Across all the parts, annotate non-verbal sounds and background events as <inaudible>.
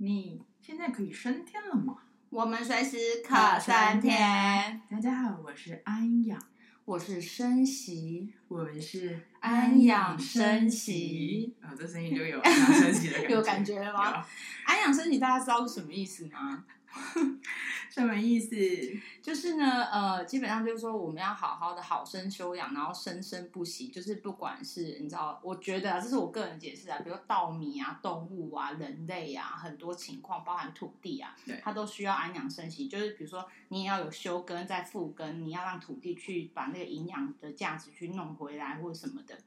你现在可以升天了吗？我们随时可升天。大家好，我是安养，我是升息，我们是安养升息。哦，这声音就有安养升息的感觉，<laughs> 有感觉了吗？安养升息，大家知道是什么意思吗？<laughs> 什么意思？就是呢，呃，基本上就是说，我们要好好的好生修养，然后生生不息。就是不管是你知道，我觉得啊，这是我个人解释啊，比如稻米啊、动物啊、人类啊，很多情况，包含土地啊，对，它都需要安养生息。就是比如说，你也要有休耕再复耕，你要让土地去把那个营养的价值去弄回来，或者什么的。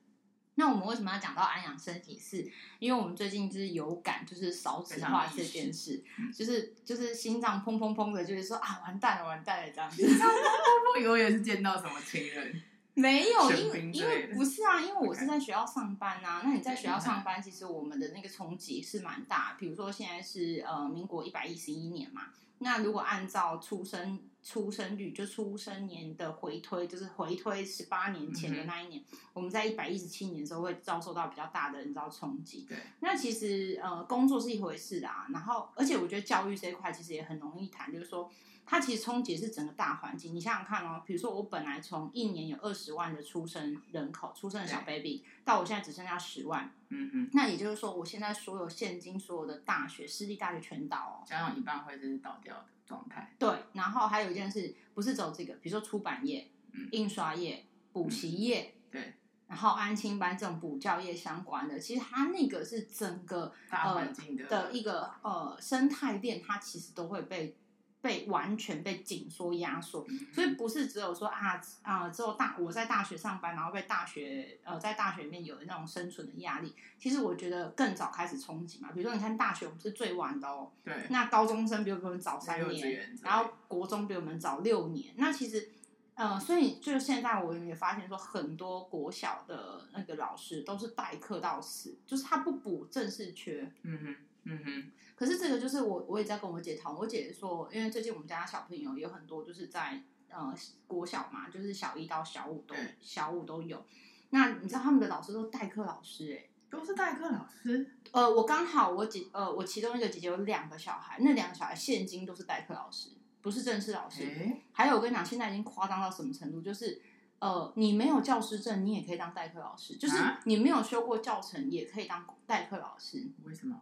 那我们为什么要讲到安养身体？是因为我们最近就是有感，就是少子化这件事，就是就是心脏砰砰砰的，就是说啊，完蛋了，完蛋了这样子。心脏砰砰砰，以为也是见到什么亲人？<laughs> 没有，因为因为不是啊，因为我是在学校上班啊。那你在学校上班，其实我们的那个冲击是蛮大。比如说现在是呃民国一百一十一年嘛，那如果按照出生。出生率就出生年的回推，就是回推十八年前的那一年，嗯、我们在一百一十七年的时候会遭受到比较大的，你知道冲击。对，那其实呃工作是一回事啊，然后而且我觉得教育这一块其实也很容易谈，就是说它其实冲击是整个大环境。你想想看哦，比如说我本来从一年有二十万的出生人口，出生的小 baby，到我现在只剩下十万，嗯嗯，那也就是说我现在所有现今所有的大学私立大学全倒哦，加上一半会是倒掉的。状态对，然后还有一件事，不是走这个，比如说出版业、嗯、印刷业、补习业，嗯、对，然后安亲班这种补教业相关的，其实它那个是整个大环境的、呃、的一个呃生态链，它其实都会被。被完全被紧缩压缩，所以不是只有说啊啊，只有大我在大学上班，然后被大学呃在大学里面有那种生存的压力。其实我觉得更早开始冲击嘛，比如说你看大学我们是最晚的哦，对，那高中生比我们早三年，然后国中比我们早六年。那其实呃，所以就是现在我也发现说，很多国小的那个老师都是代课到死，就是他不补正式缺，嗯哼。嗯哼，可是这个就是我，我也在跟我姐讨论。我姐说，因为最近我们家小朋友有很多就是在呃国小嘛，就是小一到小五都小五都有。那你知道他们的老师都代课老师哎、欸，都是代课老师。呃，我刚好我姐呃我其中一个姐姐有两个小孩，那两个小孩现今都是代课老师，不是正式老师。欸、还有我跟你讲，现在已经夸张到什么程度？就是呃你没有教师证，你也可以当代课老师，就是你没有修过教程，也可以当代课老师。为什么？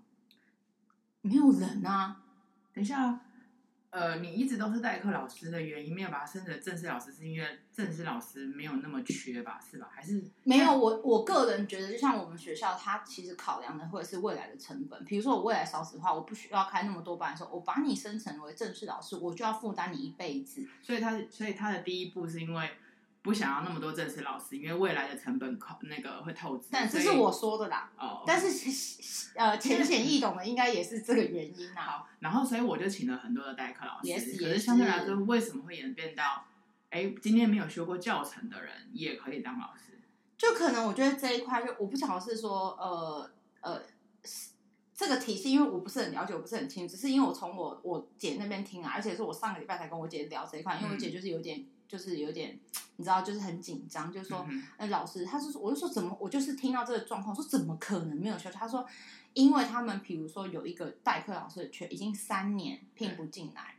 没有人啊！等一下，呃，你一直都是代课老师的原因，没有把他升成正式老师，是因为正式老师没有那么缺吧？是吧？还是没有？我我个人觉得，就像我们学校，它其实考量的会是未来的成本。比如说，我未来少子化，我不需要开那么多班的时候，我把你升成为正式老师，我就要负担你一辈子。所以他，所以他的第一步是因为。不想要那么多正式老师，因为未来的成本考那个会透支。但这是我说的啦。哦。但是呃，浅显易懂的应该也是这个原因啊。好，然后所以我就请了很多的代课老师。Yes, 可是相对来说，为什么会演变到，哎，今天没有学过教程的人也可以当老师？就可能我觉得这一块，就我不晓得是说，呃呃，这个体系，因为我不是很了解，我不是很清楚，只是因为我从我我姐那边听啊，而且是我上个礼拜才跟我姐聊这一块，因为我姐就是有点。就是有点，你知道，就是很紧张，就是说，那、嗯、老师，他是说，我就说怎么，我就是听到这个状况，说怎么可能没有休？他说，因为他们比如说有一个代课老师的缺，已经三年聘不进来，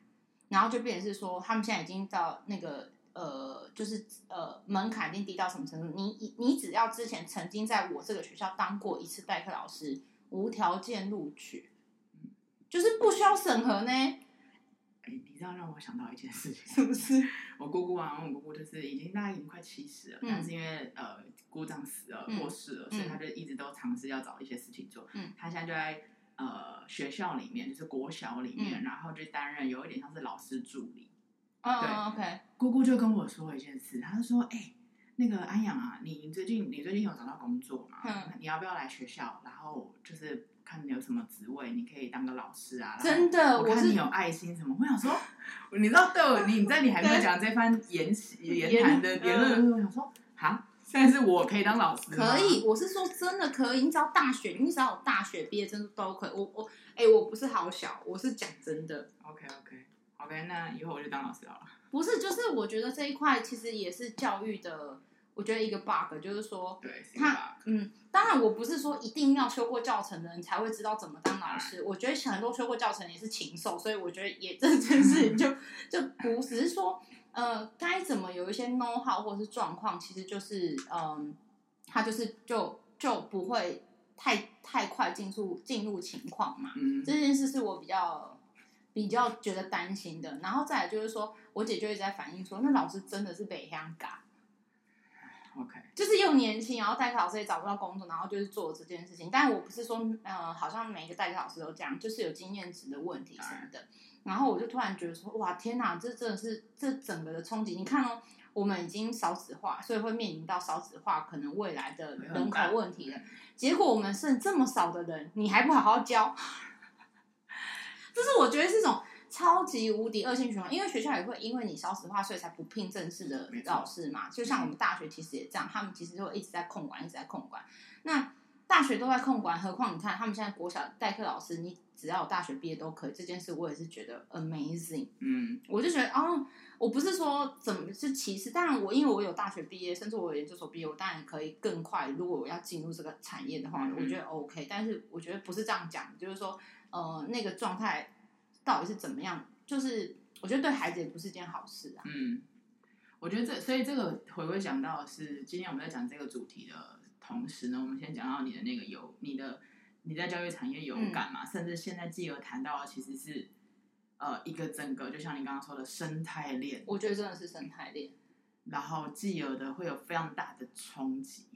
然后就变成是说，他们现在已经到那个呃，就是呃门槛已经低到什么程度？你你只要之前曾经在我这个学校当过一次代课老师，无条件录取，就是不需要审核呢。哎，你知道让我想到一件事情，是不是？我姑姑啊，我姑姑就是已经大概已经快七十了，嗯、但是因为呃姑丈死了、嗯、过世了，所以他就一直都尝试要找一些事情做。嗯，他现在就在呃学校里面，就是国小里面，嗯、然后就担任有一点像是老师助理。哦，对，OK。姑姑就跟我说一件事，他就说：“哎，那个安阳啊，你最近你最近有找到工作吗？嗯、你要不要来学校？然后就是。”看你有什么职位，你可以当个老师啊！真的，我看你有爱心什么。我，<laughs> 我想说，你知道，对我，你在你还没有讲这番言言谈的言论的时候，我想说，哈，现在是我可以当老师？可以，我是说真的可以。你只要大学，你只要有大学毕业证都可以。我我，哎、欸，我不是好小，我是讲真的。OK OK OK，那以后我就当老师好了。不是，就是我觉得这一块其实也是教育的。我觉得一个 bug 就是说，对，他嗯，当然我不是说一定要修过教程的人才会知道怎么当老师。我觉得很多修过教程也是禽兽，所以我觉得也这件事情就 <laughs> 就不只是说，呃，该怎么有一些 know how 或是状况，其实就是嗯、呃，他就是就就不会太太快进入进入情况嘛。嗯，这件事是我比较比较觉得担心的。然后再来就是说，我姐就一直在反映说，那老师真的是被香港。OK，就是又年轻，然后代课老师也找不到工作，然后就是做这件事情。但我不是说，呃，好像每一个代课老师都这样，就是有经验值的问题什么的。然后我就突然觉得说，哇，天哪，这真的是这整个的冲击。你看哦，我们已经少子化，所以会面临到少子化可能未来的人口问题了。结果我们剩这么少的人，你还不好好教，<laughs> 这是我觉得是种。超级无敌恶性循环，因为学校也会因为你少子化，所以才不聘正式的老师嘛。就像我们大学其实也这样，他们其实就一直在控管，一直在控管。那大学都在控管，何况你看他们现在国小代课老师，你只要有大学毕业都可以。这件事我也是觉得 amazing。嗯，我就觉得哦，我不是说怎么是歧视，当然我因为我有大学毕业，甚至我有研究所毕业，我当然可以更快。如果我要进入这个产业的话，我觉得 OK。但是我觉得不是这样讲，就是说呃那个状态。到底是怎么样？就是我觉得对孩子也不是件好事啊。嗯，我觉得这所以这个回归讲到的是今天我们在讲这个主题的同时呢，我们先讲到你的那个有你的你在教育产业有感嘛？嗯、甚至现在继而谈到的其实是呃一个整个就像你刚刚说的生态链，我觉得真的是生态链。然后继而的会有非常大的冲击，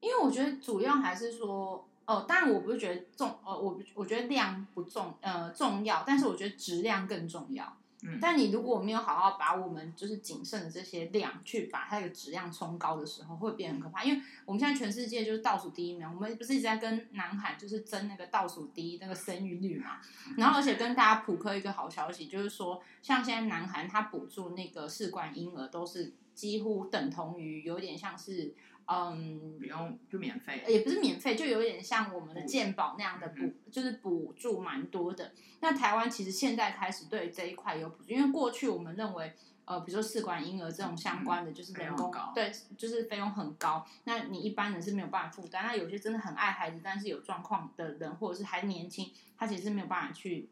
因为我觉得主要还是说。哦，当然我不是觉得重，呃，我我觉得量不重，呃，重要，但是我觉得质量更重要。嗯，但你如果没有好好把我们就是仅剩的这些量去把它的质量冲高的时候，会变很可怕。因为我们现在全世界就是倒数第一名，我们不是一直在跟南韩就是争那个倒数第一那个生育率嘛？然后而且跟大家普科一个好消息，就是说像现在南韩它补助那个试管婴儿都是几乎等同于有点像是。嗯，不用就免费，也不是免费，就有点像我们的健保那样的补，嗯、就是补助蛮多的。那台湾其实现在开始对这一块有补助，因为过去我们认为，呃，比如说试管婴儿这种相关的，就是人工、嗯、对，就是费用很高，那你一般人是没有办法负担。那有些真的很爱孩子，但是有状况的人，或者是还年轻，他其实是没有办法去。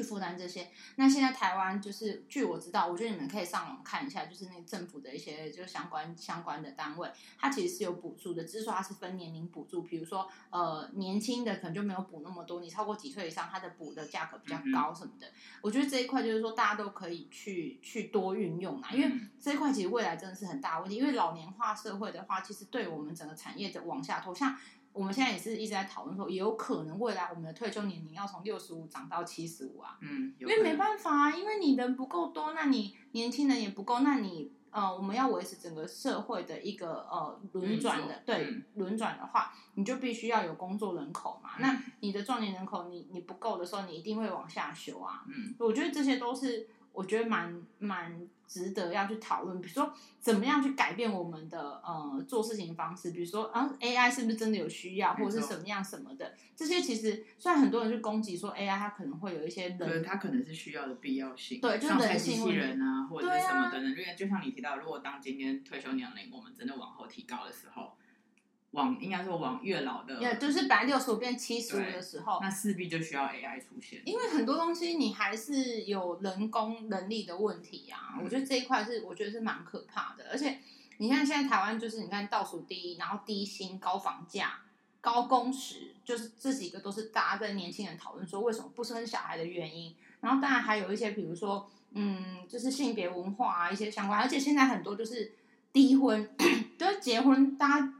去负担这些。那现在台湾就是，据我知道，我觉得你们可以上网看一下，就是那政府的一些就是相关相关的单位，它其实是有补助的，只是说它是分年龄补助。比如说，呃，年轻的可能就没有补那么多，你超过几岁以上，它的补的价格比较高什么的。嗯、我觉得这一块就是说大家都可以去去多运用啊，因为这一块其实未来真的是很大问题。因为老年化社会的话，其实对我们整个产业的往下拖，像。我们现在也是一直在讨论说，也有可能未来我们的退休年龄要从六十五涨到七十五啊。嗯，因为没办法啊，因为你人不够多，那你年轻人也不够，那你呃，我们要维持整个社会的一个呃轮转的，对，轮转的话，你就必须要有工作人口嘛。那你的壮年人口你你不够的时候，你一定会往下修啊。嗯，我觉得这些都是。我觉得蛮蛮值得要去讨论，比如说怎么样去改变我们的呃做事情方式，比如说啊 AI 是不是真的有需要，或者是什么样什么的，这些其实虽然很多人去攻击说 AI 它可能会有一些人，对，它可能是需要的必要性，对，就是人性机器人啊，或者是什么等等，因为、啊、就像你提到，如果当今天退休年龄我们真的往后提高的时候。往应该说往越老的，也就是本来六十五变七十五的时候，那势必就需要 AI 出现。因为很多东西你还是有人工能力的问题啊，嗯、我觉得这一块是我觉得是蛮可怕的。而且你看现在台湾就是你看倒数第一，然后低薪、高房价、高工时，就是这几个都是大家在年轻人讨论说为什么不生小孩的原因。然后当然还有一些比如说嗯，就是性别文化啊一些相关，而且现在很多就是低婚，<coughs> 就是结婚大家。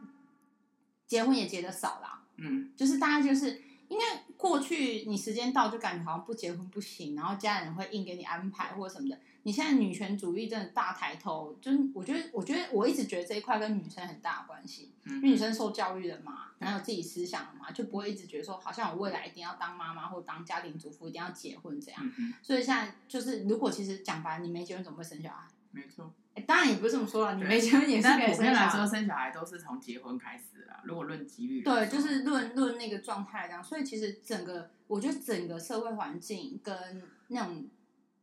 结婚也结的少啦，嗯，就是大家就是因为过去你时间到就感觉好像不结婚不行，然后家人会硬给你安排或者什么的。你现在女权主义真的大抬头，就是我觉得，我觉得我一直觉得这一块跟女生很大的关系，嗯，因为女生受教育的嘛，然后有自己思想的嘛，就不会一直觉得说好像我未来一定要当妈妈或当家庭主妇，一定要结婚这样。嗯，所以现在就是如果其实讲白了，你没结婚怎么会生小孩？没错。当然也不是这么说啦，你没结婚也是可以生小孩。普遍来说，生小孩都是从结婚开始啦。如果论几率，对，就是论论那个状态这样。所以其实整个，我觉得整个社会环境跟那种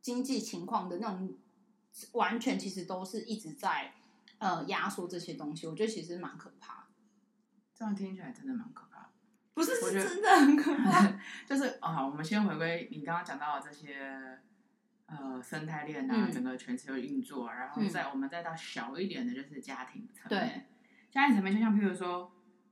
经济情况的那种，完全其实都是一直在呃压缩这些东西，我觉得其实蛮可怕。这样听起来真的蛮可怕。不是，是真的很可怕。<laughs> 就是啊、哦，我们先回归你刚刚讲到的这些呃生态链啊，嗯、整个全球运作、啊，然后再、嗯、我们再到小一点的，就是家庭层面。对，家庭层面就像譬如说，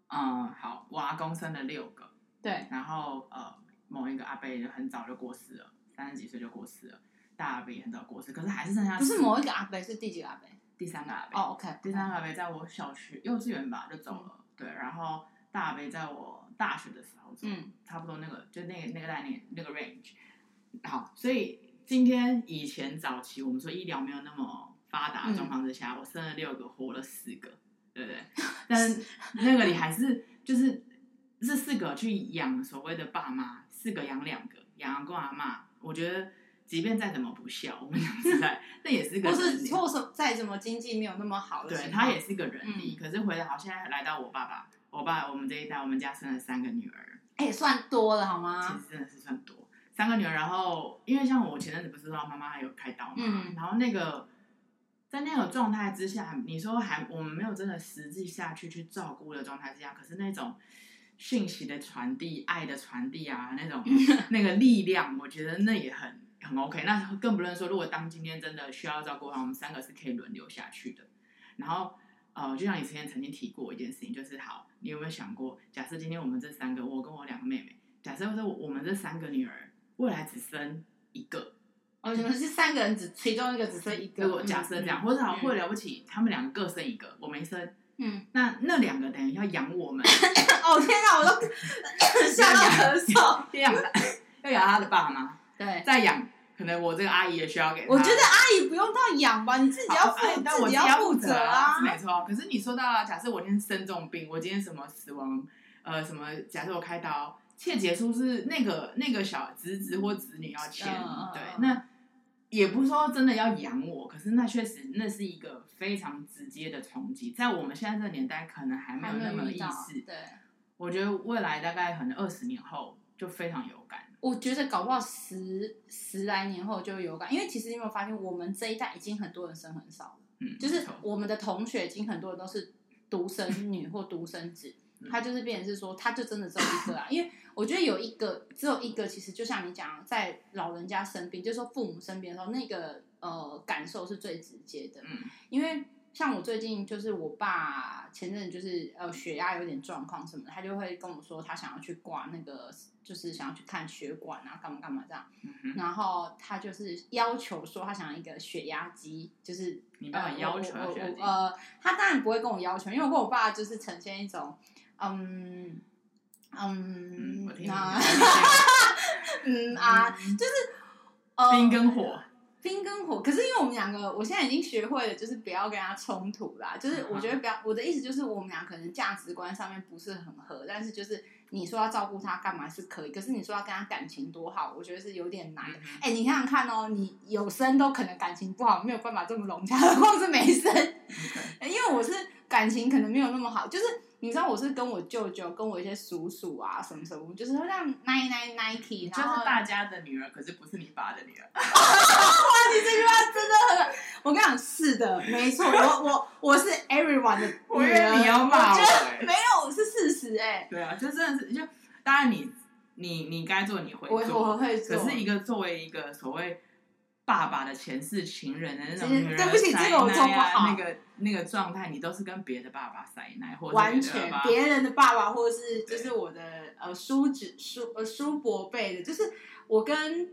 嗯，好，我阿公生了六个，对，然后呃，某一个阿伯很早就过世了，三十几岁就过世了，大阿伯也很早过世，可是还是剩下不是某一个阿伯，是第几个阿伯？第三个阿伯。哦，OK，第三个阿伯在我小学、幼稚园吧就走了。嗯对，然后大阿伯在我大学的时候，嗯，差不多那个就那个那个概念那个 range，好，所以今天以前早期我们说医疗没有那么发达的状况之下，嗯、我生了六个，活了四个，对不对？<laughs> 但是那个你还是就是这四个去养所谓的爸妈，四个养两个，养阿公阿妈，我觉得即便再怎么不孝，我们讲实在，<laughs> 那也是个人。或是或是再怎么经济没有那么好的，对他也是个人力。嗯、可是回来好，现在来到我爸爸，我爸我们这一代，我们家生了三个女儿，哎、欸，算多了好吗？其实真的是算多，三个女儿。然后因为像我前阵子不是说妈妈还有开刀嘛，嗯、然后那个在那个状态之下，你说还我们没有真的实际下去去照顾的状态之下，可是那种讯息的传递、爱的传递啊，那种 <laughs> 那个力量，我觉得那也很。很 OK，那更不论说，如果当今天真的需要照顾的话，我们三个是可以轮流下去的。然后，呃，就像你之前曾经提过一件事情，就是好，你有没有想过，假设今天我们这三个，我跟我两个妹妹，假设说我们这三个女儿未来只生一个，哦，你们是三个人只其中一个只生一个，如果假设这样，嗯、或者好，或者了不起，他们两个各生一个，我没生，嗯，那那两个等于要养我们。<coughs> 哦天哪，我都 <coughs> 吓到咳嗽，要养要养他的爸妈，对，再养。可能我这个阿姨也需要给他。我觉得阿姨不用到养吧，你自己要负，但我自己要负责啊。是没错，可是你说到啊，假设我今天生重病，我今天什么死亡，呃，什么？假设我开刀，切结书是那个那个小侄子或侄女要签，嗯、对，那也不是说真的要养我，可是那确实那是一个非常直接的冲击，在我们现在这个年代，可能还没有那么意识。对，我觉得未来大概可能二十年后就非常有感。我觉得搞不好十十来年后就有感，因为其实你有没有发现，我们这一代已经很多人生很少了，嗯，就是我们的同学已经很多人都是独生女或独生子，嗯、他就是变成是说，他就真的只有一个啊，因为我觉得有一个只有一个，其实就像你讲，在老人家生病，就是说父母生病的时候，那个呃感受是最直接的，嗯，因为。像我最近就是我爸前阵就是呃血压有点状况什么的，他就会跟我说他想要去挂那个，就是想要去看血管啊，干嘛干嘛这样。嗯、哼然后他就是要求说他想要一个血压机，就是你爸爸要求呃，呃，他当然不会跟我要求，因为我跟我爸就是呈现一种嗯嗯 <laughs> 啊嗯啊，就是冰跟火。冰跟火，可是因为我们两个，我现在已经学会了，就是不要跟他冲突啦。就是我觉得不要，我的意思就是我们俩可能价值观上面不是很合，但是就是你说要照顾他干嘛是可以，可是你说要跟他感情多好，我觉得是有点难。哎、嗯欸，你想想看哦，你有生都可能感情不好，没有办法这么融洽，<laughs> 何况是没生。因为我是感情可能没有那么好，就是。你知道我是跟我舅舅、跟我一些叔叔啊什么什么，就是会让 nine nine Nike，就是大家的女儿，可是不是你爸的女儿。<laughs> 哇，你这句话真的很……我跟你讲，是的，没错，我我我是 everyone 的女儿。我以为你要骂我，欸，没有，是事实哎，欸。对啊，就真的是，就当然你你你该做你会做，我我会做。可是一个作为一个所谓。爸爸的前世情人的那种对不起，这个我做不好。那个那个状态，你都是跟别的爸爸塞奶，或者完全别人的爸爸，或者是就是我的呃叔侄叔呃叔伯辈的，就是我跟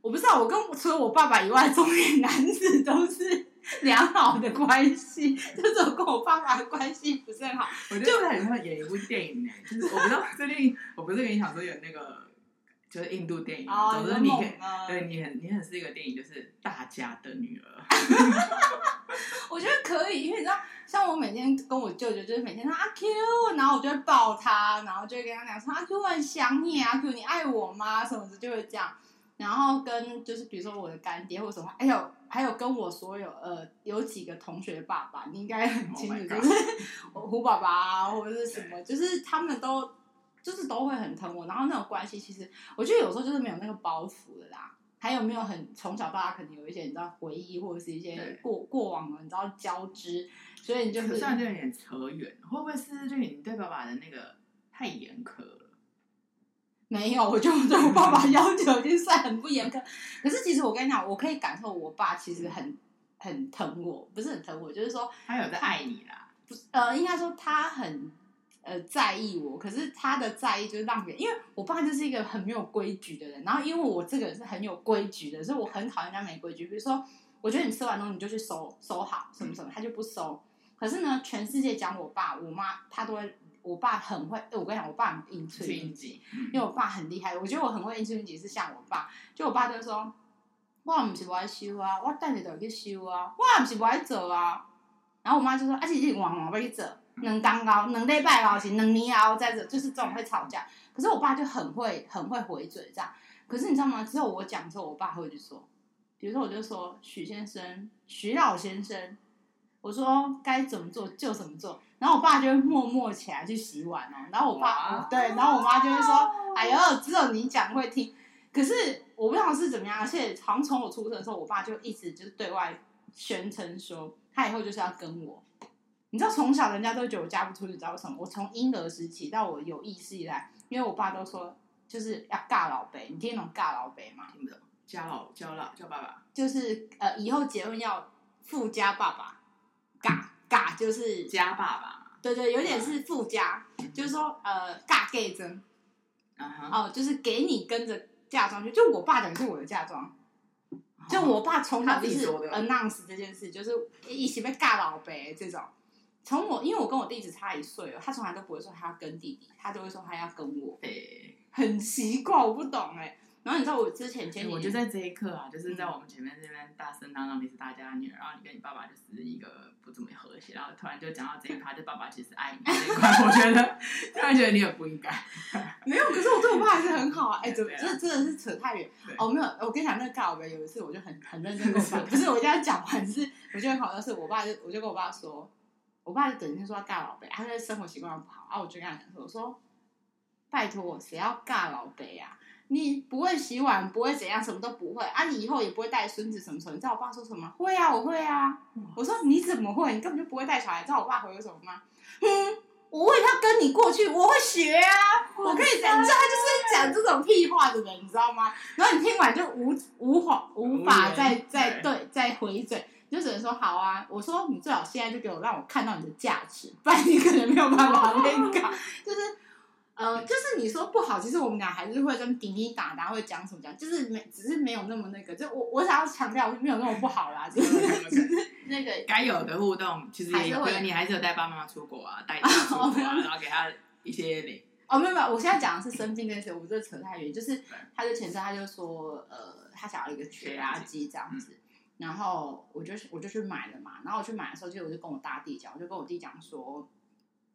我不知道，我跟除了我爸爸以外，中年男子都是良好的关系，就是我跟我爸爸的关系不是很好。我觉得很像演一部电影呢，就是我不知道最近，我不是跟你讲说有那个。就是印度电影，总之你可以，对你很你很是一个电影，就是大家的女儿。<laughs> 我觉得可以，因为你知道，像我每天跟我舅舅，就是每天说阿 Q，然后我就会抱他，然后就会跟他讲说阿 Q 我很想你，阿 Q 你爱我吗？什么的就会这样。然后跟就是比如说我的干爹或者什么，还有还有跟我所有呃有几个同学的爸爸，你应该很清楚，就是 <laughs> 我胡爸爸啊，或者是什么，就是他们都。就是都会很疼我，然后那种关系其实我觉得有时候就是没有那个包袱的啦，还有没有很从小到大可能有一些你知道回忆或者是一些过过往的你知道交织，所以你就是这样就有点扯远，会不会是就你对爸爸的那个太严苛了？没有，我就对我爸爸 <laughs> 要求已经算很不严苛。可是其实我跟你讲，我可以感受我爸其实很很疼我，不是很疼我，就是说他有在爱你啦。不是，呃，应该说他很。呃，在意我，可是他的在意就是让别人，因为我爸就是一个很没有规矩的人，然后因为我这个人是很有规矩的，所以我很讨厌人家没规矩。比如说，我觉得你吃完东西你就去收收好，什么什么，他就不收。可是呢，全世界讲我爸我妈，他都会，我爸很会。我跟你讲，我爸很应催应急，因为我爸很厉害。我觉得我很会应催应急，是像我爸，就我爸就说，我不是不爱修啊，我带你都去修啊，我不是不爱做啊。然后我妈就说，而且你往往不去做。能当高，能礼拜高行，能年熬在这，就是这种会吵架。可是我爸就很会，很会回嘴这样。可是你知道吗？只有我讲之后，我爸会去说。比如说，我就说许先生、许老先生，我说该怎么做就怎么做。然后我爸就会默默起来去洗碗哦。然后我爸对，然后我妈就会说：“哎呦，只有你讲会听。”可是我不知道是怎么样，而且好像从我出生的时候，我爸就一直就是对外宣称说，他以后就是要跟我。你知道从小人家都觉得我嫁不出去，你知道为什么？我从婴儿时期到我有意识以来，因为我爸都说就是要嫁老爸，你听懂嫁老爸吗？听不懂，嫁老叫老叫爸爸，就是呃以后结婚要富家爸爸，嫁嫁就是家爸爸，对对，有点是富家，嗯、就是说呃嫁给真，哦、uh huh. 呃，就是给你跟着嫁妆去，就我爸等于是我的嫁妆，就我爸从小就是 announce 这件事，就是一起被嫁老爸这种。从我，因为我跟我弟只差一岁哦，他从来都不会说他要跟弟弟，他都会说他要跟我，对，很奇怪，我不懂哎。然后你知道我之前前我就在这一刻啊，就是在我们前面这边大声嚷嚷你是大家的女儿，然后你跟你爸爸就是一个不怎么和谐，然后突然就讲到这一趴，就爸爸其实爱你这一块，我觉得突然觉得你很不应该。<laughs> 没有，可是我对我爸还是很好啊。哎，怎么这真的是扯太远哦？没有，我跟你讲那个告白，有一次我就很很认真跟我爸，不是我现在讲完是，我觉得好像是我爸就我就跟我爸说。我爸就整天说要尬老北，他的生活习惯不好啊。我就跟他讲说：“我说，拜托我，谁要尬老爸呀？你不会洗碗，不会怎样，什么都不会啊！你以后也不会带孙子什么什么。你知道我爸说什么？会啊，我会啊。我说你怎么会？你根本就不会带小孩。你知道我爸回我什么吗？哼，<laughs> 我为他跟你过去，我会学啊，我可以讲。你知道他就是讲这种屁话的人，你知道吗？然后你听完就无无法无法再再对再回嘴。”就只能说好啊！我说你最好现在就给我让我看到你的价值，不然你可能没有办法那个。就是呃，就是你说不好，其实我们俩还是会跟滴滴打打，会讲什么讲，就是没，只是没有那么那个。就我我想要强调，没有那么不好啦，就 <laughs> 是那个该有的互动，其实也会，你还是有带爸妈出国啊，带 <laughs> 他出国啊，然后给他一些礼。哦，没有没有，我现在讲的是生病那些，我这扯太远。就是他就前阵他就说，呃，他想要一个血压机这样子。然后我就我就去买了嘛，然后我去买的时候，就我就跟我大弟讲，我就跟我弟讲说，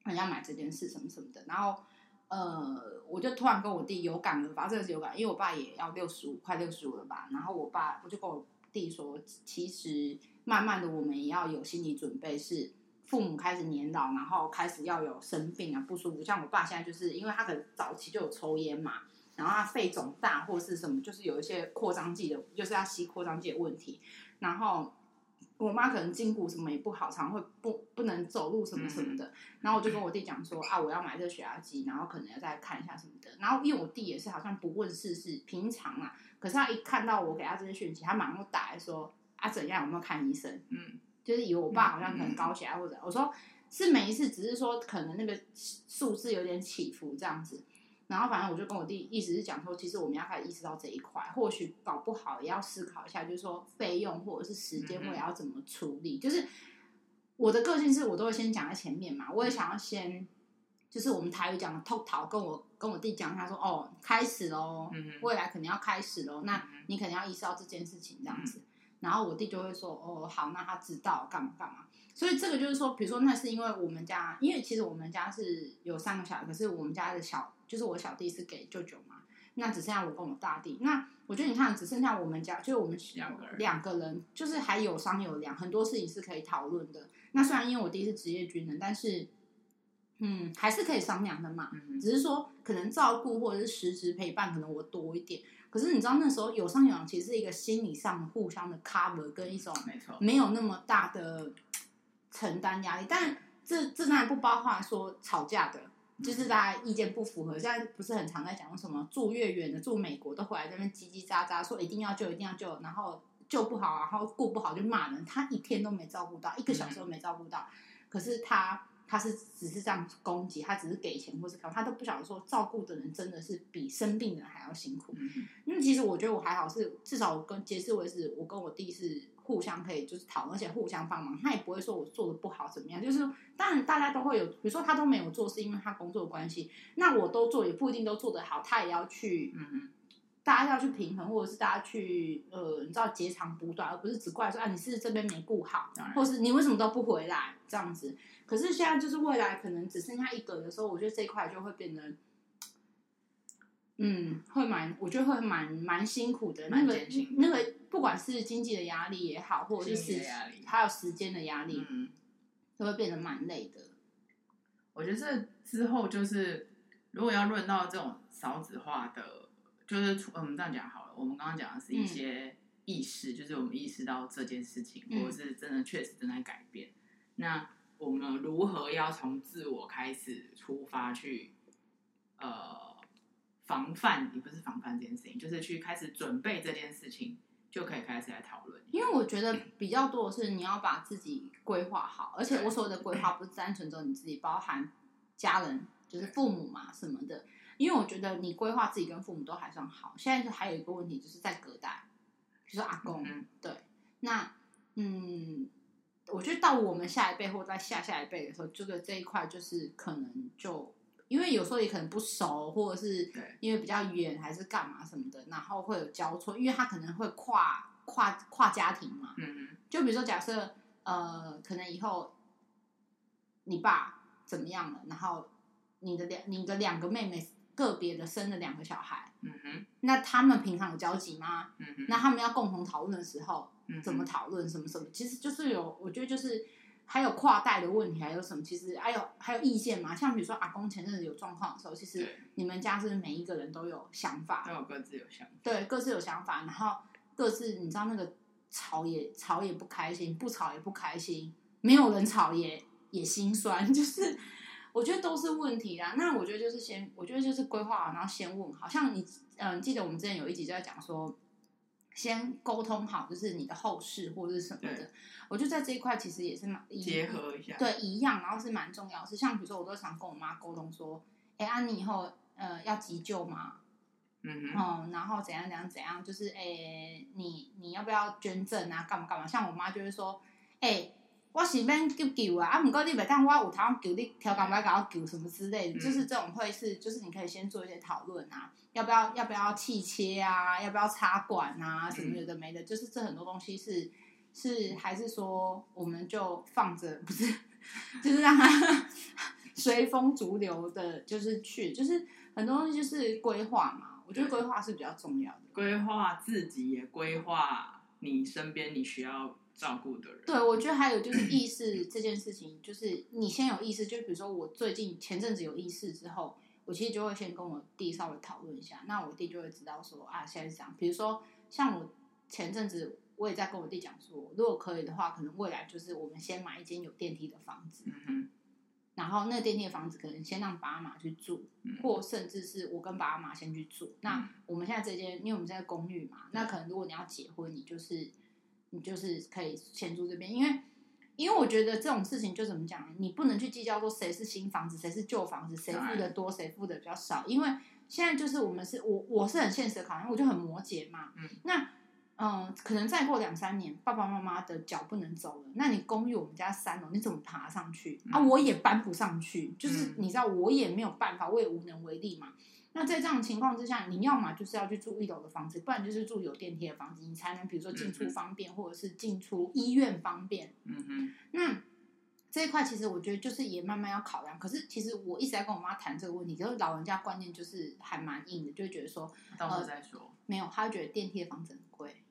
我要买这件事什么什么的。然后呃，我就突然跟我弟有感了吧，真的是有感，因为我爸也要六十五，快六十五了吧。然后我爸我就跟我弟说，其实慢慢的我们也要有心理准备，是父母开始年老，然后开始要有生病啊不舒服。像我爸现在就是因为他可能早期就有抽烟嘛，然后他肺肿大或是什么，就是有一些扩张剂的，就是要吸扩张剂的问题。然后我妈可能筋骨什么也不好，常会不不能走路什么什么的。然后我就跟我弟讲说啊，我要买这个血压机，然后可能要再看一下什么的。然后因为我弟也是好像不问世事，平常啊，可是他一看到我给他这些讯息，他马上就打来说啊，怎样有没有看医生？嗯，就是以为我爸好像可能高血压或者我说是每一次，只是说可能那个数字有点起伏这样子。然后反正我就跟我弟意思是讲说，其实我们要开始意识到这一块，或许搞不好也要思考一下，就是说费用或者是时间，我也要怎么处理。就是我的个性是我都会先讲在前面嘛，我也想要先，就是我们台语讲的偷逃，跟我跟我弟讲，他说哦，开始喽，未来肯定要开始喽，那你肯定要意识到这件事情这样子。然后我弟就会说哦，好，那他知道干嘛干嘛。所以这个就是说，比如说那是因为我们家，因为其实我们家是有三个小孩，可是我们家的小就是我小弟是给舅舅嘛，那只剩下我跟我大弟。那我觉得你看，只剩下我们家，就是我们两个人，两个人就是还有商有量，很多事情是可以讨论的。那虽然因为我弟是职业军人，但是嗯，还是可以商量的嘛。只是说可能照顾或者是实质陪伴，可能我多一点。可是你知道那时候有商有量，其实是一个心理上互相的 cover 跟一种没错，没有那么大的承担压力。但这这当然不包括说吵架的，就是大家意见不符合。现在不是很常在讲什么住越远的住美国都回来这边叽叽喳喳说一定要救一定要救，然后救不好，然后顾不好就骂人。他一天都没照顾到，一个小时都没照顾到，可是他。他是只是这样攻击，他只是给钱或是干嘛，他都不晓得说照顾的人真的是比生病的人还要辛苦。嗯，因为其实我觉得我还好是，是至少我跟杰斯维是，我跟我弟是互相可以就是讨论，而且互相帮忙。他也不会说我做的不好怎么样，就是当然大家都会有，比如说他都没有做是因为他工作的关系，那我都做也不一定都做得好，他也要去，嗯，大家要去平衡，或者是大家去呃，你知道截长补短，而不是只怪说啊你是这边没顾好，或是你为什么都不回来这样子。可是现在就是未来可能只剩下一个的时候，我觉得这一块就会变得，嗯，会蛮，我觉得会蛮蛮辛苦的。那个那个，不管是经济的压力也好，或者是还有时间的压力，嗯，都会变得蛮累的。我觉得这之后就是，如果要论到这种少子化的，就是我们这样讲好了。我们刚刚讲的是一些意识，嗯，就是我们意识到这件事情，或者是真的确实正在改变。那我们如何要从自我开始出发去，呃，防范也不是防范这件事情，就是去开始准备这件事情，就可以开始来讨论。因为我觉得比较多的是你要把自己规划好，而且我所谓的规划不是单纯只有你自己，包含家人，就是父母嘛什么的。因为我觉得你规划自己跟父母都还算好，现在还有一个问题就是在隔代，比如说阿公，嗯、对，那嗯。我觉得到我们下一辈或在下下一辈的时候，这个这一块就是可能就因为有时候也可能不熟，或者是因为比较远还是干嘛什么的，然后会有交错，因为他可能会跨跨跨家庭嘛。嗯嗯。就比如说假设呃，可能以后你爸怎么样了，然后你的两你的两个妹妹个别的生了两个小孩，嗯哼，那他们平常有交集吗？嗯哼，那他们要共同讨论的时候。怎么讨论什么什么，其实就是有，我觉得就是还有跨代的问题，还有什么，其实还有还有意见嘛。像比如说阿公前阵子有状况的时候，其实你们家是每一个人都有想法，都有各自有想法，对，各自有想法，然后各自你知道那个吵也吵也不开心，不吵也不开心，没有人吵也也心酸，<laughs> 就是我觉得都是问题啦。那我觉得就是先，我觉得就是规划，然后先问，好像你嗯，记得我们之前有一集就在讲说。先沟通好，就是你的后事或者是什么的，我觉得在这一块其实也是蛮结合一下，对，一样，然后是蛮重要的。是像比如说，我都常跟我妈沟通说，哎、欸，啊，你以后呃要急救吗？嗯嗯，然后怎样怎样怎样，就是哎、欸，你你要不要捐赠啊？干嘛干嘛？像我妈就是说，哎、欸。我是免救救啊，啊，不过你每当我有通救你，调岗来甲我救什么之类的，嗯、就是这种会是，就是你可以先做一些讨论啊，要不要要不要气切啊，要不要插管啊，什么有的没的，就是这很多东西是是还是说我们就放着，不是，<laughs> 就是让它 <laughs> 随风逐流的，就是去，就是很多东西就是规划嘛，我觉得规划是比较重要的，规划自己也规划你身边你需要。照顾的人，对，我觉得还有就是 <clears throat> 意识这件事情，就是你先有意识，就比如说我最近前阵子有意识之后，我其实就会先跟我弟稍微讨论一下，那我弟就会知道说啊，现在是这样。比如说像我前阵子我也在跟我弟讲说，如果可以的话，可能未来就是我们先买一间有电梯的房子，嗯哼，然后那个电梯的房子可能先让爸妈去住，或甚至是我跟爸妈先去住。那我们现在这间，因为我们现在公寓嘛，那可能如果你要结婚，你就是。你就是可以先住这边，因为因为我觉得这种事情就怎么讲，你不能去计较说谁是新房子，谁是旧房子，谁付的多，谁付的比较少。因为现在就是我们是我我是很现实的考量，我就很摩羯嘛。嗯，那嗯、呃，可能再过两三年，爸爸妈妈的脚不能走了，那你公寓我们家三楼，你怎么爬上去啊？我也搬不上去，就是你知道，我也没有办法，我也无能为力嘛。那在这样的情况之下，你要么就是要去住一楼的房子，不然就是住有电梯的房子，你才能比如说进出方便，嗯、或者是进出医院方便。嗯哼。那这一块其实我觉得就是也慢慢要考量。可是其实我一直在跟我妈谈这个问题，就是老人家观念就是还蛮硬的，就会觉得说到时候再说。没有，他会觉得电梯的房子很贵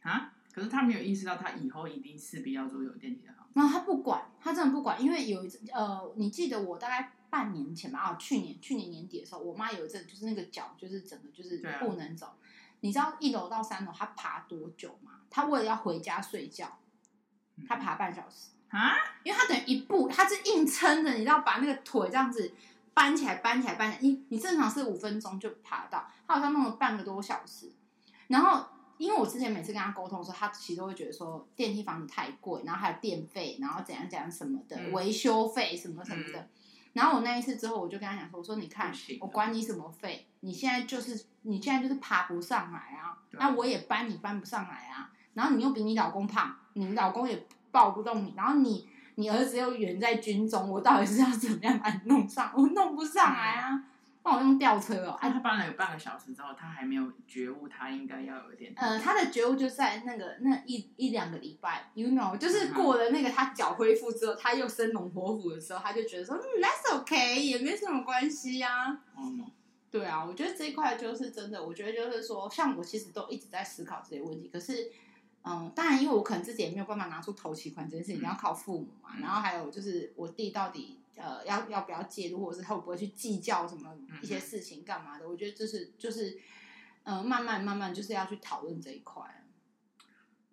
啊。可是他没有意识到，他以后一定势必要住有电梯的房子。那他不管，他真的不管，因为有一次呃，你记得我大概。半年前吧，啊，去年去年年底的时候，我妈有一阵就是那个脚就是整个就是不能走。啊、你知道一楼到三楼她爬多久吗？她为了要回家睡觉，她爬半小时啊！因为她等于一步，她是硬撑着，你知道把那个腿这样子搬起来，搬起来，搬起来。你你正常是五分钟就爬到，她好像弄了半个多小时。然后，因为我之前每次跟他沟通的时候，他其实都会觉得说电梯房子太贵，然后还有电费，然后怎样怎样什么的，嗯、维修费什么什么的。嗯然后我那一次之后，我就跟他讲说：“我说你看，我管你什么费，你现在就是你现在就是爬不上来啊，那我也搬你搬不上来啊。然后你又比你老公胖，你老公也抱不动你，然后你你儿子又远在军中，我到底是要怎么样把你弄上？我弄不上来啊。”帮我用吊车哦！哎，他搬了有半个小时之后，他还没有觉悟，他应该要有一点。呃，他的觉悟就在那个那一一两个礼拜，you know，就是过了那个他脚恢复之后，他又生龙活虎的时候，他就觉得说，嗯，that's okay，也没什么关系呀、啊。嗯，对啊，我觉得这一块就是真的，我觉得就是说，像我其实都一直在思考这些问题，可是，嗯，当然，因为我可能自己也没有办法拿出头期款这件事情，要靠父母嘛。然后还有就是我弟到底。呃，要要不要介入，或者是会不会去计较什么一些事情干嘛的？嗯、我觉得这是就是，呃，慢慢慢慢就是要去讨论这一块。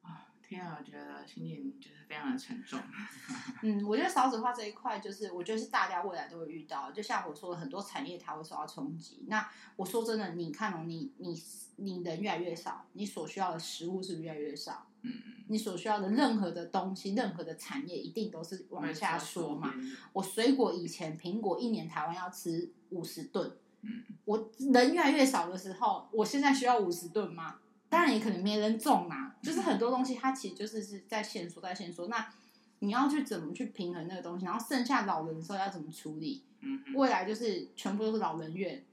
啊，天啊，我觉得心情就是非常的沉重。<laughs> 嗯，我觉得少子化这一块，就是我觉得是大家未来都会遇到。就像我说的，很多产业它会受到冲击。那我说真的，你看哦，你你你人越来越少，你所需要的食物是不是越来越少？嗯，你所需要的任何的东西，任何的产业，一定都是往下说嘛。我水果以前苹果一年台湾要吃五十吨，嗯，我人越来越少的时候，我现在需要五十吨吗？当然也可能没人种啊。就是很多东西它其实就是是在线索，在线索。那你要去怎么去平衡那个东西？然后剩下老人的时候要怎么处理？嗯，未来就是全部都是老人院，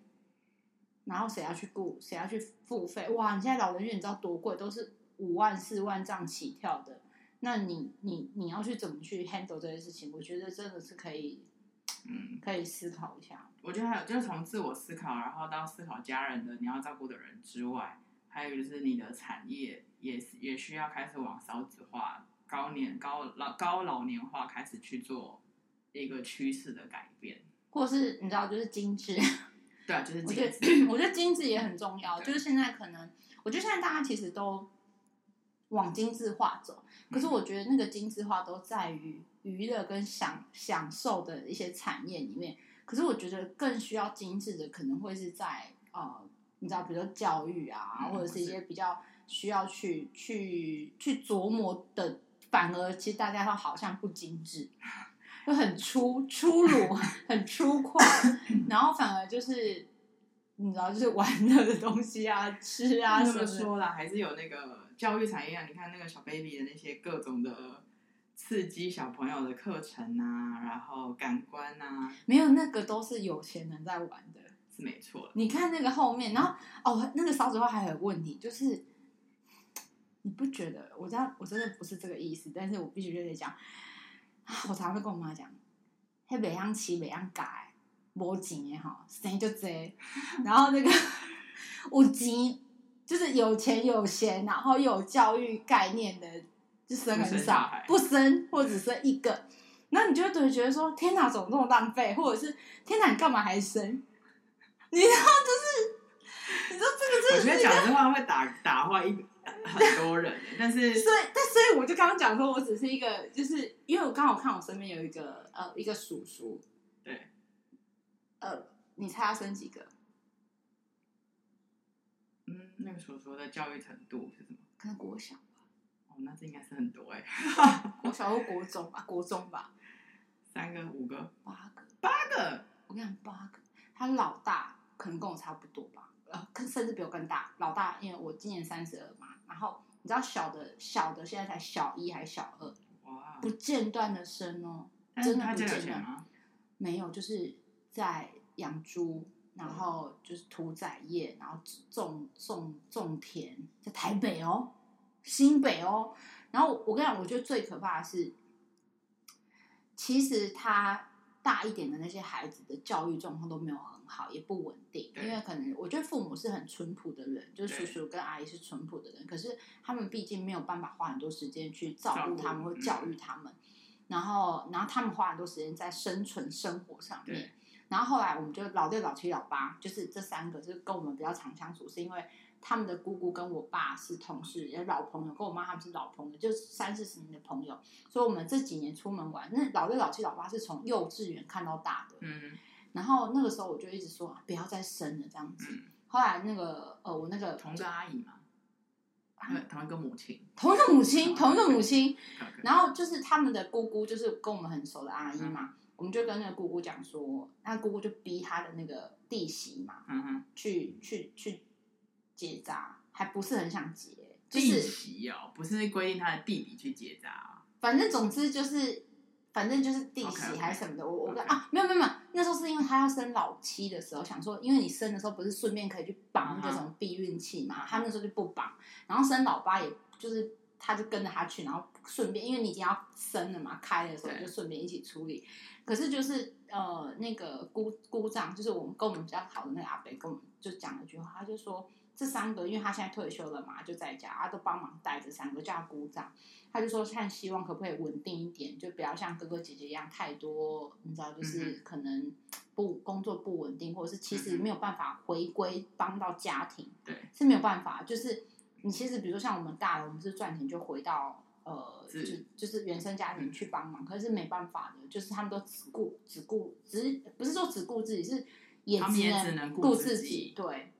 然后谁要去雇？谁要去付费？哇，你现在老人院你知道多贵？都是。五万四万这样起跳的，那你你你要去怎么去 handle 这件事情？我觉得真的是可以，嗯，可以思考一下。我觉得还有就是从自我思考，然后到思考家人的你要照顾的人之外，还有就是你的产业也也需要开始往少子化、高年高老高老年化开始去做一个趋势的改变，或是你知道就是精致，对啊，就是我觉得我觉得精致也很重要。就是现在可能，我觉得现在大家其实都。往精致化走，可是我觉得那个精致化都在于娱乐跟享享受的一些产业里面。可是我觉得更需要精致的，可能会是在呃，你知道，比如说教育啊，或者是一些比较需要去去去琢磨的，反而其实大家都好像不精致，<laughs> 就很粗粗鲁，<laughs> 很粗犷，然后反而就是你知道，就是玩乐的东西啊，吃啊什么说啦，还是有那个。教育产业啊，你看那个小 baby 的那些各种的刺激小朋友的课程啊，然后感官啊，没有那个都是有钱人在玩的，是没错。你看那个后面，然后哦，那个少子化还有问题，就是你不觉得？我知道我真的不是这个意思，但是我必须跟你讲啊，我常常会跟我妈讲，黑北洋骑北洋改，没钱哈，生就这，然后那个 <laughs> 有钱。就是有钱有闲，然后又有教育概念的，就生很少，不生，或只生一个，那你就会觉得说：天哪，怎么这么浪费？或者是天哪，你干嘛还生？你知道，就是你说这个，我觉得讲这话会打打坏一很多人，但是所以，但所以我就刚刚讲说，我只是一个，就是因为我刚好看我身边有一个呃一个叔叔，对，呃，你猜他生几个？嗯，那个所说的教育程度是什么？可能国小吧。哦，那这应该是很多哎。<laughs> 国小或国中吧，国中吧。三个、五个、八个。八个，我跟你讲，八个。他老大可能跟我差不多吧，呃，甚至比我更大。老大，因为我今年三十二嘛，然后你知道小的，小的现在才小一还是小二？哇！不间断的生哦，真的不间断吗？没有，就是在养猪。然后就是屠宰业，然后种种种田，在台北哦，新北哦。然后我跟你讲，我觉得最可怕的是，其实他大一点的那些孩子的教育状况都没有很好，也不稳定。因为可能我觉得父母是很淳朴的人，就是叔叔跟阿姨是淳朴的人，可是他们毕竟没有办法花很多时间去照顾他们或教育他们。然后，然后他们花很多时间在生存生活上面。然后后来我们就老六、老七、老八，就是这三个，就是跟我们比较常相处，是因为他们的姑姑跟我爸是同事，也老朋友，跟我妈他们是老朋友，就是三四十年的朋友。所以，我们这几年出门玩，那老六、老七、老八是从幼稚园看到大的。嗯。然后那个时候我就一直说不要再生了这样子。嗯、后来那个呃，我那个同个阿姨嘛，同一个母亲，同一个母亲，同一个母亲。<laughs> 然后就是他们的姑姑，就是跟我们很熟的阿姨嘛。嗯我们就跟那个姑姑讲说，那姑姑就逼他的那个弟媳嘛，嗯哼，去去去结扎，还不是很想结，就是弟媳哦，不是规定他的弟弟去结扎，反正总之就是，反正就是弟媳还是什么的.我我跟啊，没有没有没有，那时候是因为他要生老七的时候，想说，因为你生的时候不是顺便可以去绑这种避孕器嘛，uh. 他那时候就不绑，然后生老八也就是。他就跟着他去，然后顺便，因为你已经要生了嘛，开的时候就顺便一起处理。可是就是呃，那个姑姑丈，就是我们跟我们比较好的那个阿伯，跟我们就讲了一句话，他就说这三个，因为他现在退休了嘛，就在家，他都帮忙带这三个，叫他姑丈。他就说看希望可不可以稳定一点，就不要像哥哥姐姐一样太多，你知道，就是可能不工作不稳定，或者是其实没有办法回归帮到家庭，对，是没有办法，就是。你其实，比如说像我们大了，我们是赚钱就回到呃，就就是原生家庭去帮忙，可是没办法的，就是他们都只顾只顾只不是说只顾自己，是也只能顾自己。对。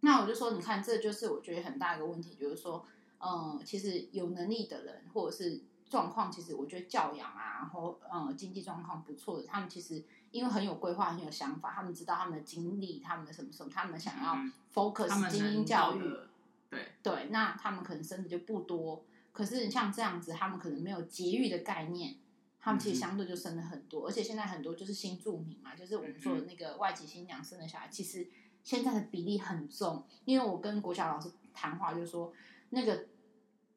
那我就说，你看，这就是我觉得很大一个问题，就是说，嗯、呃，其实有能力的人，或者是状况，其实我觉得教养啊，然后嗯，经济状况不错的，他们其实因为很有规划，很有想法，他们知道他们的经历，他们的什么什么，他们想要 focus 精英教育。对对，那他们可能生的就不多，可是像这样子，他们可能没有节育的概念，他们其实相对就生了很多，嗯、而且现在很多就是新住民嘛，就是我们说的那个外籍新娘生的小孩，其实现在的比例很重。因为我跟国小老师谈话，就是说那个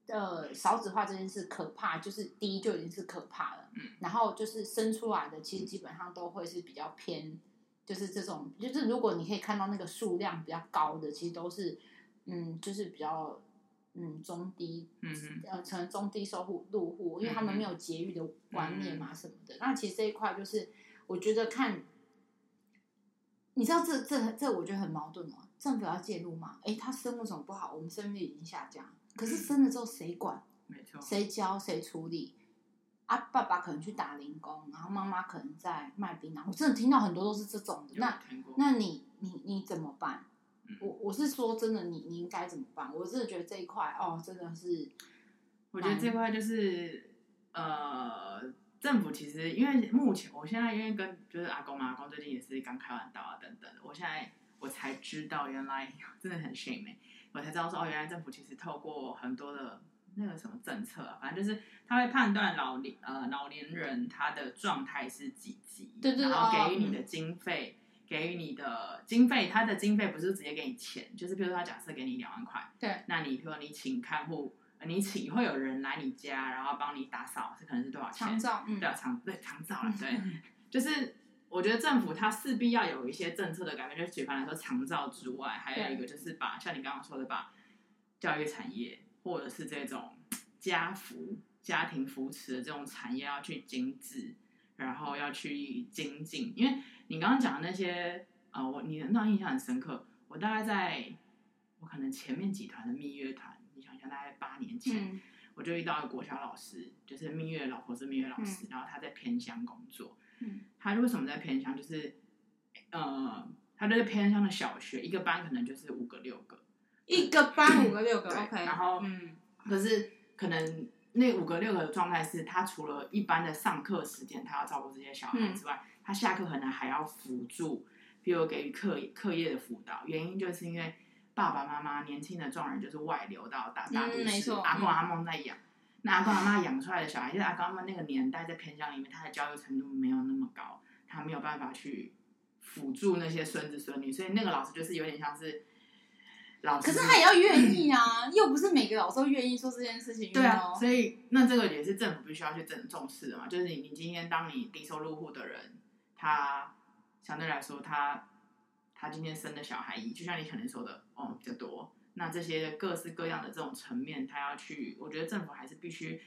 呃少子化这件事可怕，就是第一就已经是可怕了，嗯，然后就是生出来的其实基本上都会是比较偏，就是这种，就是如果你可以看到那个数量比较高的，其实都是。嗯，就是比较嗯中低，嗯嗯，呃，成中低收入入户，因为他们没有节育的观念嘛什么的。嗯、那其实这一块就是，我觉得看，你知道这这这，我觉得很矛盾哦。政府要介入嘛？哎，他生为什么不好？我们生育率已经下降，可是生了之后谁管？没错，谁教谁处理？啊，爸爸可能去打零工，然后妈妈可能在卖槟榔。我真的听到很多都是这种的。那那你你你怎么办？我我是说真的，你你应该怎么办？我真的觉得这一块哦，真的是，我觉得这块就是呃，政府其实因为目前我现在因为跟就是阿公嘛，阿公最近也是刚开完刀啊等等的，我现在我才知道原来真的很 shame，我才知道说哦，原来政府其实透过很多的那个什么政策啊，反正就是他会判断老年呃老年人他的状态是几级，对对，然后给予你的经费。嗯给予你的经费，他的经费不是直接给你钱，就是比如说他假设给你两万块，对，那你比如说你请看护，你请会有人来你家，然后帮你打扫，是可能是多少钱？长照，嗯，对，长对长照了，对，<laughs> 就是我觉得政府它势必要有一些政策的改变，就是举凡来说长照之外，还有一个就是把像你刚刚说的，把教育产业或者是这种家扶家庭扶持的这种产业要去精致，然后要去精进，因为。你刚刚讲的那些，呃，我你那印象很深刻。我大概在，我可能前面几团的蜜月团，你想想，大概八年前，嗯、我就遇到一个国小老师，就是蜜月老婆是蜜月老师，嗯、然后他在偏乡工作。嗯，他为什么在偏乡？就是，呃，他在偏乡的小学，一个班可能就是五个六个，一个班五个六个，OK。然后，嗯，可是可能那五个六个的状态是，他除了一般的上课时间，他要照顾这些小孩之外。嗯他下课可能还要辅助，比如给予课课业的辅导。原因就是因为爸爸妈妈年轻的壮人就是外流到大大都市，嗯、阿公阿嬷在养。那阿公阿嬷养出来的小孩，就是阿公阿嬷那个年代在偏乡里面，他的教育程度没有那么高，他没有办法去辅助那些孙子孙女，所以那个老师就是有点像是老师。可是他也要愿意啊，又不是每个老师都愿意做这件事情。对啊，所以那这个也是政府必须要去正重视的嘛。就是你，你今天当你低收入户的人。他相对来说，他他今天生的小孩，就像你可能说的，哦，比较多。那这些各式各样的这种层面，他要去，我觉得政府还是必须，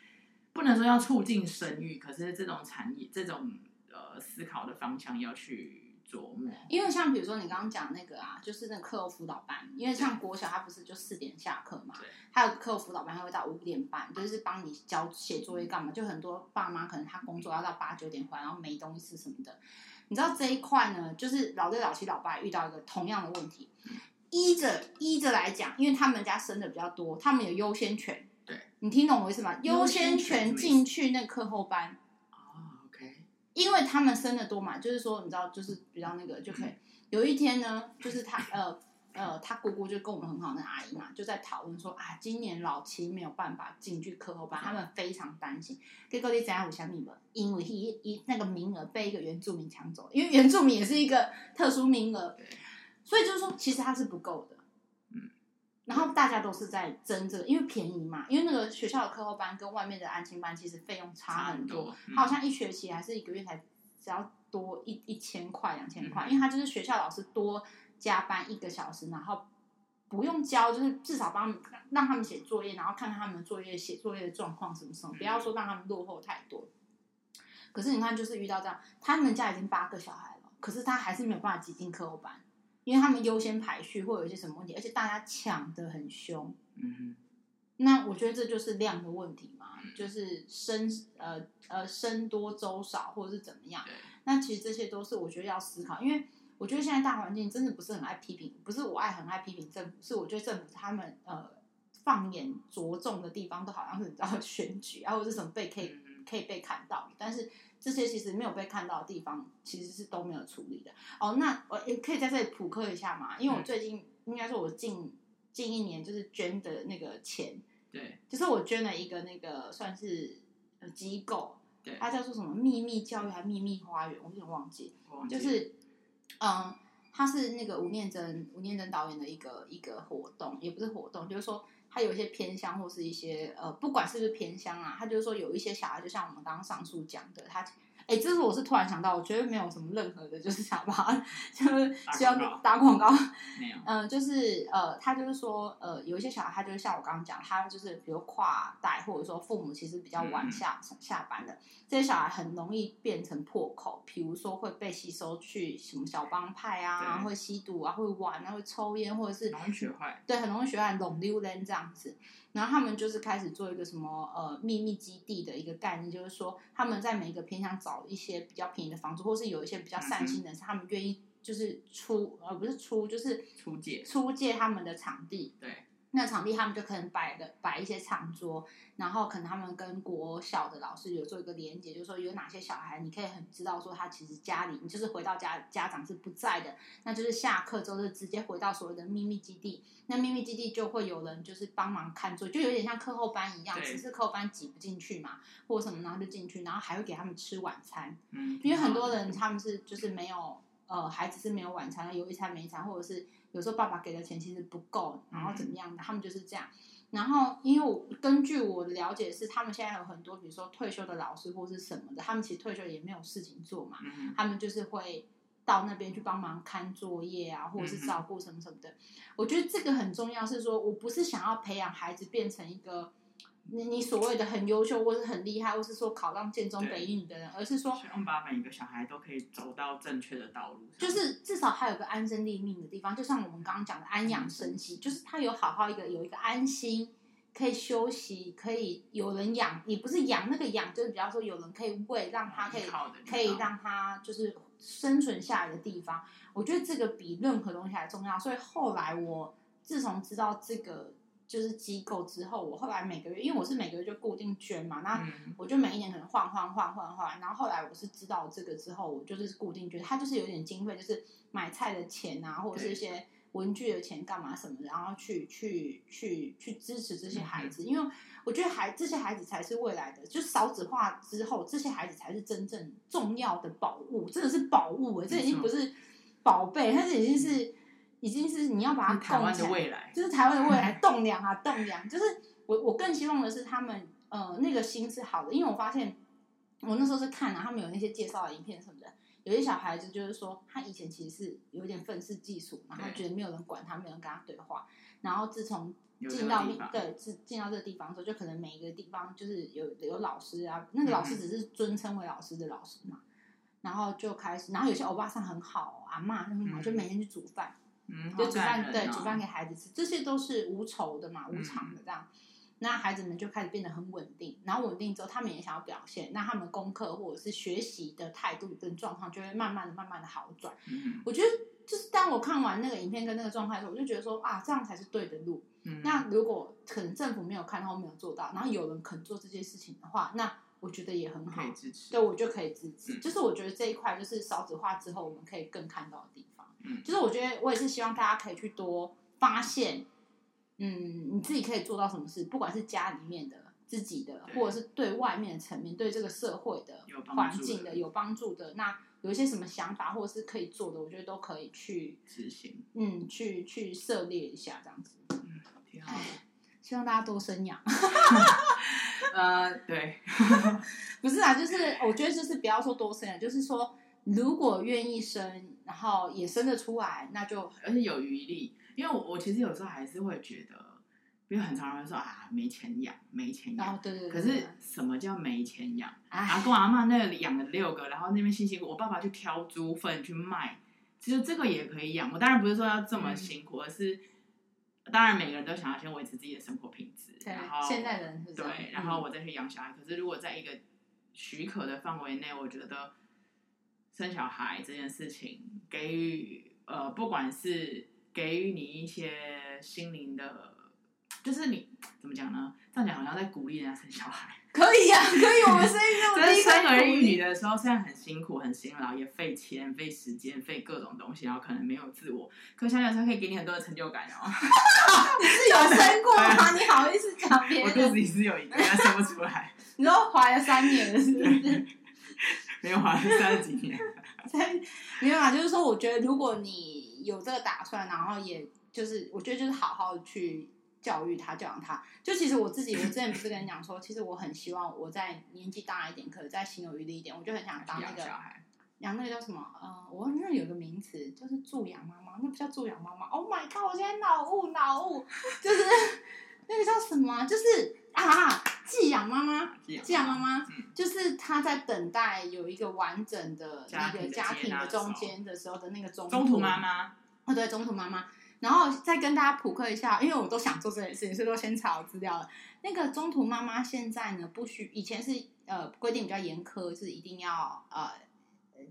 不能说要促进生育，可是这种产业，这种呃思考的方向要去琢磨。因为像比如说你刚刚讲那个啊，就是那个课后辅导班，因为像国小他不是就四点下课嘛，他有课后辅导班，他会到五点半，就是帮你交写作业干嘛。就很多爸妈可能他工作要到八九点回来，然后没东西吃什么的。你知道这一块呢，就是老六、老七、老八遇到一个同样的问题。依着依着来讲，因为他们家生的比较多，他们有优先权。对，你听懂我意思吗？优先权进去那个课后班。因为他们生的多嘛，就是说，你知道，就是比较那个就可以。嗯、有一天呢，就是他呃呃，他姑姑就跟我们很好的阿姨嘛，就在讨论说啊，今年老七没有办法进去课后班，嗯、他们非常担心。结果你怎样？我想你们？因为一一那个名额被一个原住民抢走，因为原住民也是一个特殊名额。所以就是说，其实它是不够的，嗯，然后大家都是在争这个，因为便宜嘛，因为那个学校的课后班跟外面的安亲班其实费用差很多，嗯、它好像一学期还是一个月才只要多一一千块两千块，嗯、因为它就是学校老师多加班一个小时，然后不用教，就是至少帮让他们写作业，然后看看他们作业写作业的状况什么什么，不要说让他们落后太多。可是你看，就是遇到这样，他们家已经八个小孩了，可是他还是没有办法挤进课后班。因为他们优先排序会有一些什么问题，而且大家抢的很凶。嗯哼，那我觉得这就是量的问题嘛，就是生呃呃生多粥少或者是怎么样。那其实这些都是我觉得要思考，因为我觉得现在大环境真的不是很爱批评，不是我爱很爱批评政府，是我觉得政府他们呃放眼着重的地方都好像是你知道 <laughs> 选举啊，或者是什么被可以可以被看到，但是。这些其实没有被看到的地方，其实是都没有处理的。哦，那我也可以在这里补课一下嘛，因为我最近、嗯、应该说，我近近一年就是捐的那个钱，对，就是我捐了一个那个算是呃机构，对，它叫做什么秘密教育还是秘密花园，我有点忘记，就是嗯，它是那个吴念真吴念真导演的一个一个活动，也不是活动，就是说。他有一些偏乡，或是一些呃，不管是不是偏乡啊，他就是说有一些小孩，就像我们刚刚上述讲的，他。哎，这是我是突然想到，我觉得没有什么任何的，就是想把，就是需要打广告。没有。嗯，就是呃，他就是说，呃，有一些小孩，他就是像我刚刚讲，他就是比如跨代，或者说父母其实比较晚下、嗯、下班的，这些小孩很容易变成破口，比如说会被吸收去什么小帮派啊，对会吸毒啊，会玩啊，会抽烟，或者是容易学坏。对，很容易学坏，弄丢人这样子。然后他们就是开始做一个什么呃秘密基地的一个概念，就是说他们在每一个偏向找一些比较便宜的房子，或是有一些比较善心的人，嗯、他们愿意就是出呃不是出就是出借出借他们的场地。对。那场地他们就可能摆的摆一些长桌，然后可能他们跟国小的老师有做一个连接，就是说有哪些小孩你可以很知道说他其实家里你就是回到家家长是不在的，那就是下课之后就直接回到所谓的秘密基地，那秘密基地就会有人就是帮忙看作业，就有点像课后班一样，只是课后班挤不进去嘛，或者什么然后就进去，然后还会给他们吃晚餐，嗯，因为很多人他们是就是没有呃孩子是没有晚餐，有一餐没一餐，或者是。有时候爸爸给的钱其实不够，然后怎么样的，嗯、他们就是这样。然后，因为我根据我的了解是，他们现在有很多，比如说退休的老师或是什么的，他们其实退休也没有事情做嘛，嗯、他们就是会到那边去帮忙看作业啊，或者是照顾什么什么的。嗯、我觉得这个很重要，是说我不是想要培养孩子变成一个。你你所谓的很优秀，或是很厉害，或是说考上建中北一女的人，而是说，希望把每一个小孩都可以走到正确的道路上，就是至少他有个安身立命的地方，就像我们刚刚讲的安养生息，嗯、就是他有好好一个有一个安心，可以休息，可以有人养，也不是养那个养，就是比方说有人可以喂，让他可以可以让他就是生存下来的地方。我觉得这个比任何东西还重要。所以后来我自从知道这个。就是机构之后，我后来每个月，因为我是每个月就固定捐嘛，那我就每一年可能换换换换换，然后后来我是知道这个之后，我就是固定捐，它就是有点经费，就是买菜的钱啊，或者是一些文具的钱干嘛什么的，然后去去去去支持这些孩子，因为我觉得孩这些孩子才是未来的，就少子化之后，这些孩子才是真正重要的宝物，真的是宝物哎，这已经不是宝贝，它是已经是。已经是你要把它台湾的未来，就是台湾的未来，栋梁啊，栋梁。就是我我更希望的是他们呃那个心是好的，因为我发现我那时候是看啊，他们有那些介绍的影片什么的，有些小孩子就是说他以前其实是有点愤世嫉俗，然后觉得没有人管他，没有人跟他对话，然后自从进到对进进到这个地方之后，就可能每一个地方就是有有老师啊，那个老师只是尊称为老师的老师嘛。然后就开始，然后有些欧巴桑很好，阿嬷很好，就每天去煮饭，嗯，就煮饭，对，煮饭给孩子吃，这些都是无酬的嘛，无偿的这样。那孩子们就开始变得很稳定，然后稳定之后，他们也想要表现，那他们功课或者是学习的态度跟状况就会慢慢的、慢慢的好转。嗯，我觉得就是当我看完那个影片跟那个状态的时候，我就觉得说啊，这样才是对的路。嗯，那如果可能政府没有看到，没有做到，然后有人肯做这件事情的话，那我觉得也很好，可以支持。对，我就可以支持。嗯，就是我觉得这一块就是少子化之后，我们可以更看到的地方。嗯，就是我觉得我也是希望大家可以去多发现。嗯，你自己可以做到什么事？不管是家里面的、自己的，或者是对外面的层面，对这个社会的环境的有帮助的，那有一些什么想法，或者是可以做的，我觉得都可以去执行。嗯，去去涉猎一下这样子。嗯，挺好的。希望大家多生养。<laughs> 呃，对，不是啊，就是我觉得就是不要说多生养，就是说如果愿意生，然后也生得出来，那就而且有余力。因为我我其实有时候还是会觉得，因为很常人说啊没钱养，没钱养。哦，对对对。可是什么叫没钱养？唉阿公阿妈那里养了六个，然后那边辛辛苦，我爸爸去挑猪粪去卖，其实这个也可以养。我当然不是说要这么辛苦，嗯、而是当然每个人都想要先维持自己的生活品质。对。然后现在人是。对，然后我再去养小孩。嗯、可是如果在一个许可的范围内，我觉得生小孩这件事情给予呃，不管是。给予你一些心灵的，就是你怎么讲呢？这样讲好像在鼓励人家生小孩。可以呀、啊，可以。我们生育在生儿育女的时候，虽然很辛苦、很辛劳，也费钱、费时间、费各种东西，然后可能没有自我。可想想，它可以给你很多的成就感哦。你 <laughs> 是有生过吗？你好意思讲别人？我肚子里是有一个，但生不出来。<laughs> 你说怀了三年了，是不是？没有怀了 <laughs> 三十几年。三没有啊，就是说，我觉得如果你。有这个打算，然后也就是我觉得就是好好去教育他，教养他。就其实我自己，我之前不是跟你讲说，其实我很希望我在年纪大一点，可能再心有余力一点，我就很想当那个养那个叫什么？呃，我那有个名词，就是助养妈妈，那不叫助养妈妈。Oh my god！我现在脑雾脑雾，就是 <laughs> 那个叫什么？就是啊，寄养妈妈，寄养妈妈，就是她在等待有一个完整的那个家庭的中间的时候的那个中中途妈妈。哦，对，中途妈妈，然后再跟大家普课一下，因为我都想做这件事情，所以都先查好资料了。那个中途妈妈现在呢，不需以前是呃规定比较严苛，是一定要呃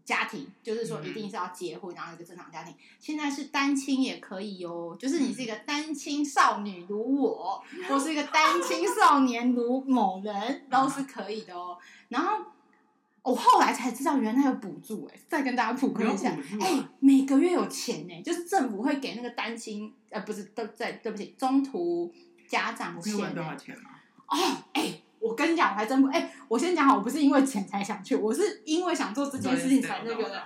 家庭，就是说一定是要结婚，然后一个正常家庭。现在是单亲也可以哦，就是你是一个单亲少女如我，<laughs> 我是一个单亲少年如某人，都是可以的哦。然后。我后来才知道，原来有补助哎！再跟大家普及一下，哎、欸，每个月有钱哎，就是政府会给那个单亲呃，不是都对对不起，中途家长钱。问多少钱吗？哦，哎、欸，我跟你讲，我还真不哎、欸，我先讲好，我不是因为钱才想去，我是因为想做这件事情才 <laughs> 那个的。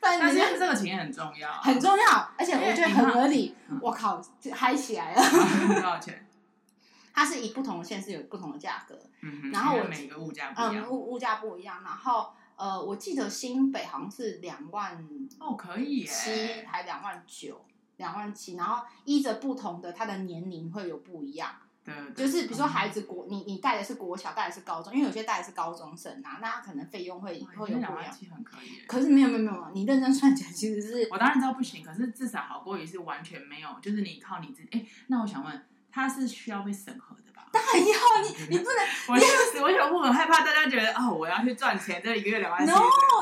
但是这个钱也很重要，很重要，而且我觉得很合理。我靠，嗨起来了！多少钱？<laughs> 它是以不同的县市有不同的价格，嗯，然后我每个物价不一样，嗯，物物价不一样。然后呃，我记得新北好像是两万哦，可以七还两万九，两万七。然后依着不同的，它的年龄会有不一样。对，就是比如说孩子国，你你带的是国小，带的是高中，因为有些带的是高中生啊，那他可能费用会会有不一样。两万七很可以，可是没有没有没有，你认真算起来其实是，我当然知道不行，可是至少好过于是完全没有，就是你靠你自己。哎，那我想问。他是需要被审核？当然要你，你不能。<laughs> 我就是，我想，我很害怕大家觉得哦，我要去赚钱，这一个月两万。No，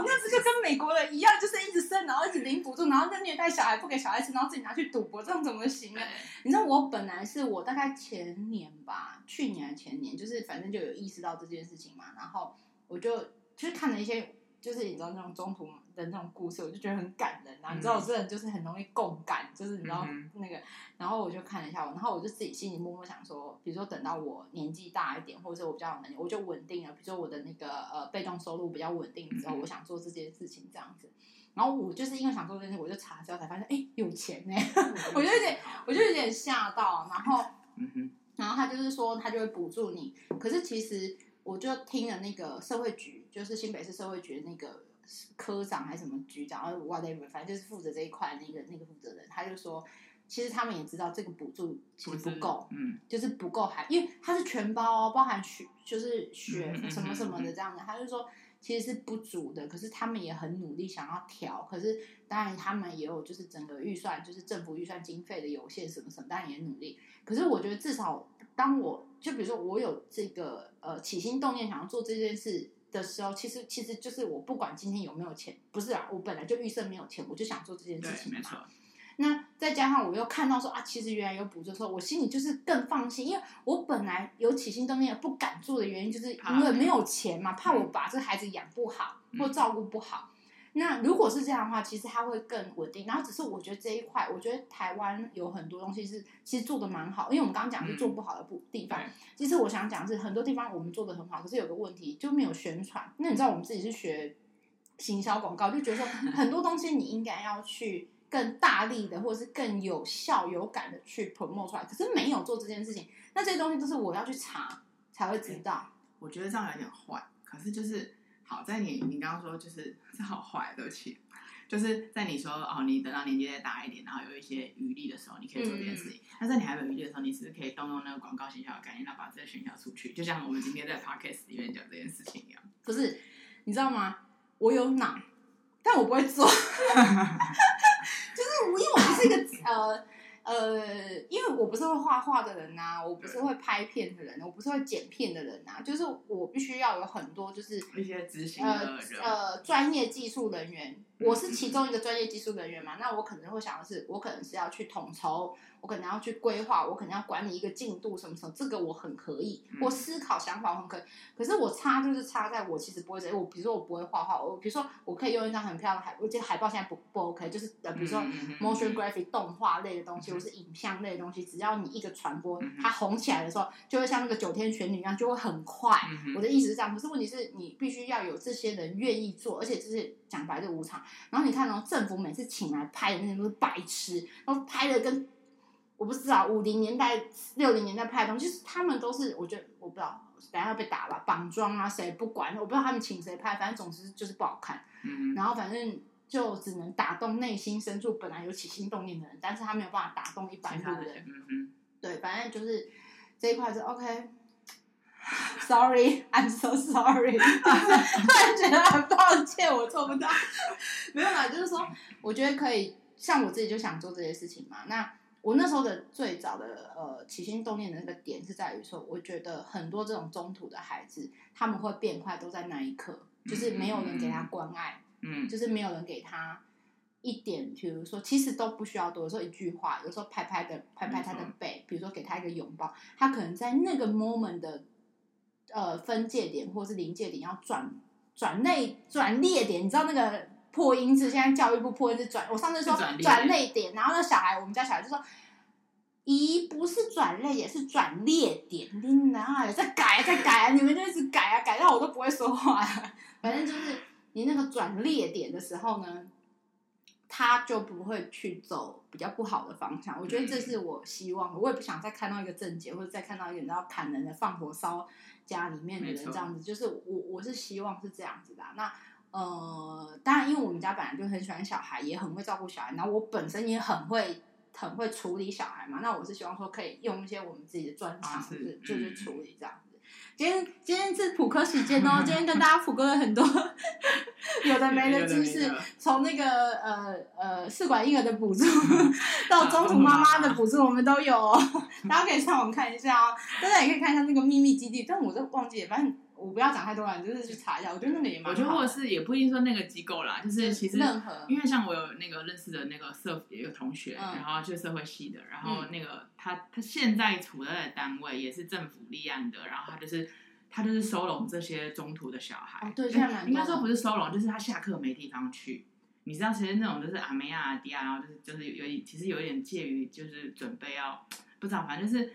那不就跟美国人一样，就是一直生，然后一直领补助，然后再虐待小孩，不给小孩吃，然后自己拿去赌博，这样怎么行呢？你知道，我本来是我大概前年吧，去年还前年，就是反正就有意识到这件事情嘛，然后我就就是看了一些。就是你知道那种中途的那种故事，我就觉得很感人啊！嗯、你知道我这人就是很容易共感，就是你知道那个，嗯、然后我就看了一下我，然后我就自己心里默默想说，比如说等到我年纪大一点，或者是我比较有能力，我就稳定了。比如说我的那个呃被动收入比较稳定之后，嗯、我想做这件事情这样子。然后我就是因为想做这件事，我就查之后才发现，哎，有钱呢！<laughs> 我就有点，我就有点吓到。然后，嗯、哼然后他就是说他就会补助你，可是其实。我就听了那个社会局，就是新北市社会局的那个科长还是什么局长，然后 whatever，反正就是负责这一块那个那个负责人，他就说，其实他们也知道这个补助其实不够，嗯，就是不够还，因为它是全包哦，包含学就是学什么什么的这样的，他就说，其实是不足的，可是他们也很努力想要调，可是当然他们也有就是整个预算，就是政府预算经费的有限什么什么，当然也努力。可是我觉得至少当我就比如说我有这个呃起心动念想要做这件事的时候，其实其实就是我不管今天有没有钱，不是啊，我本来就预设没有钱，我就想做这件事情，没错。那再加上我又看到说啊，其实原来有补助的时候，我心里就是更放心，因为我本来有起心动念不敢做的原因，就是因为没有钱嘛，怕我把这孩子养不好或照顾不好。嗯、那如果是这样的话，其实它会更稳定。然后只是我觉得这一块，我觉得台湾有很多东西是其实做的蛮好，因为我们刚刚讲是做不好的部地方。嗯、其实我想讲是很多地方我们做的很好，可是有个问题就没有宣传。那你知道我们自己是学行销广告，就觉得说 <laughs> 很多东西你应该要去。更大力的，或者是更有效、有感的去 promote 出来，可是没有做这件事情。那这些东西都是我要去查才会知道。我觉得这样有点坏，可是就是好在你你刚刚说就是是好坏，对不起，就是在你说哦，你等到年纪再大一点，然后有一些余力的时候，你可以做这件事情。那、嗯、在你还没有余力的时候，你是不是可以动用那个广告行销的概念，然后把这个宣销出去？就像我们今天在 podcast 里面讲这件事情一样。不是，你知道吗？我有脑，但我不会做。<laughs> 就是我，因为我不是一个呃呃，因为我不是会画画的人呐、啊，我不是会拍片的人，我不是会剪片的人呐、啊，就是我必须要有很多就是一些执行的呃专业技术人员，我是其中一个专业技术人员嘛，那我可能会想的是，我可能是要去统筹。我可能要去规划，我可能要管理一个进度什么什么，这个我很可以，我思考想法我很可以。可是我差就是差在我其实不会这，我比如说我不会画画，我比如说我可以用一张很漂亮的海，我觉得海报现在不不 OK，就是呃比如说 motion graphic 动画类的东西，或是影像类的东西，只要你一个传播，它红起来的时候，就会像那个九天玄女一样，就会很快。我的意思是这样，可是问题是你必须要有这些人愿意做，而且就是讲白就无偿。然后你看哦，政府每次请来拍的那些都是白痴，然后拍的跟。我不知道五零年代、六零年代拍的东西，就是他们都是，我觉得我不知道，等下要被打了，绑装啊，谁不管，我不知道他们请谁拍，反正总之就是不好看。嗯，然后反正就只能打动内心深处本来有起心动念的人，但是他没有办法打动一般路人。嗯嗯，对，反正就是这一块是 OK。<laughs> Sorry，I'm <laughs> so sorry。<laughs> 突然觉得很抱歉，我做不到。没有啦，就是说，我觉得可以，像我自己就想做这些事情嘛，那。我那时候的最早的呃起心动念的那个点是在于说，我觉得很多这种中途的孩子，他们会变坏，都在那一刻，就是没有人给他关爱，嗯，就是没有人给他一点，比如说其实都不需要多，有时候一句话，有时候拍拍的拍拍他的背，比如说给他一个拥抱，他可能在那个 moment 的呃分界点或是临界点要转转内转裂点，你知道那个。破音字，现在教育部破音字转。我上次说转泪点，然后那小孩，我们家小孩就说：“咦，不是转泪，也，是转裂点。”你哪有在改啊，在改啊！你们就一直改啊，改到我都不会说话了。反正就是你那个转裂点的时候呢，他就不会去走比较不好的方向。我觉得这是我希望的，我也不想再看到一个症结，或者再看到一个人要砍人的、放火烧家里面的人这样子。就是我，我是希望是这样子的。那。呃，当然，因为我们家本来就很喜欢小孩，也很会照顾小孩，然后我本身也很会很会处理小孩嘛。那我是希望说可以用一些我们自己的专长，就是就是处理这样子。今天今天是普科时间哦，今天跟大家普科了很多 <laughs> 有的没的知识，从那个呃呃试管婴儿的补助到中途妈妈的补助，我们都有哦。<laughs> 大家可以上网看一下哦，大家也可以看一下那个秘密基地，但我都忘记了，反正。我不要讲太多了，你就是去查一下。我觉得那个也蛮好。我觉得或者是也不一定说那个机构啦，就是其实任何，因为像我有那个认识的那个社也有同学，嗯、然后就社会系的，然后那个他他现在处在的单位也是政府立案的，然后他就是他就是收容这些中途的小孩。哦、对，应该说不是收容，就是他下课没地方去。你知道，其实那种就是阿梅亚阿迪亚，然后就是就是有一其实有一点介于就是准备要不知道，反正就是。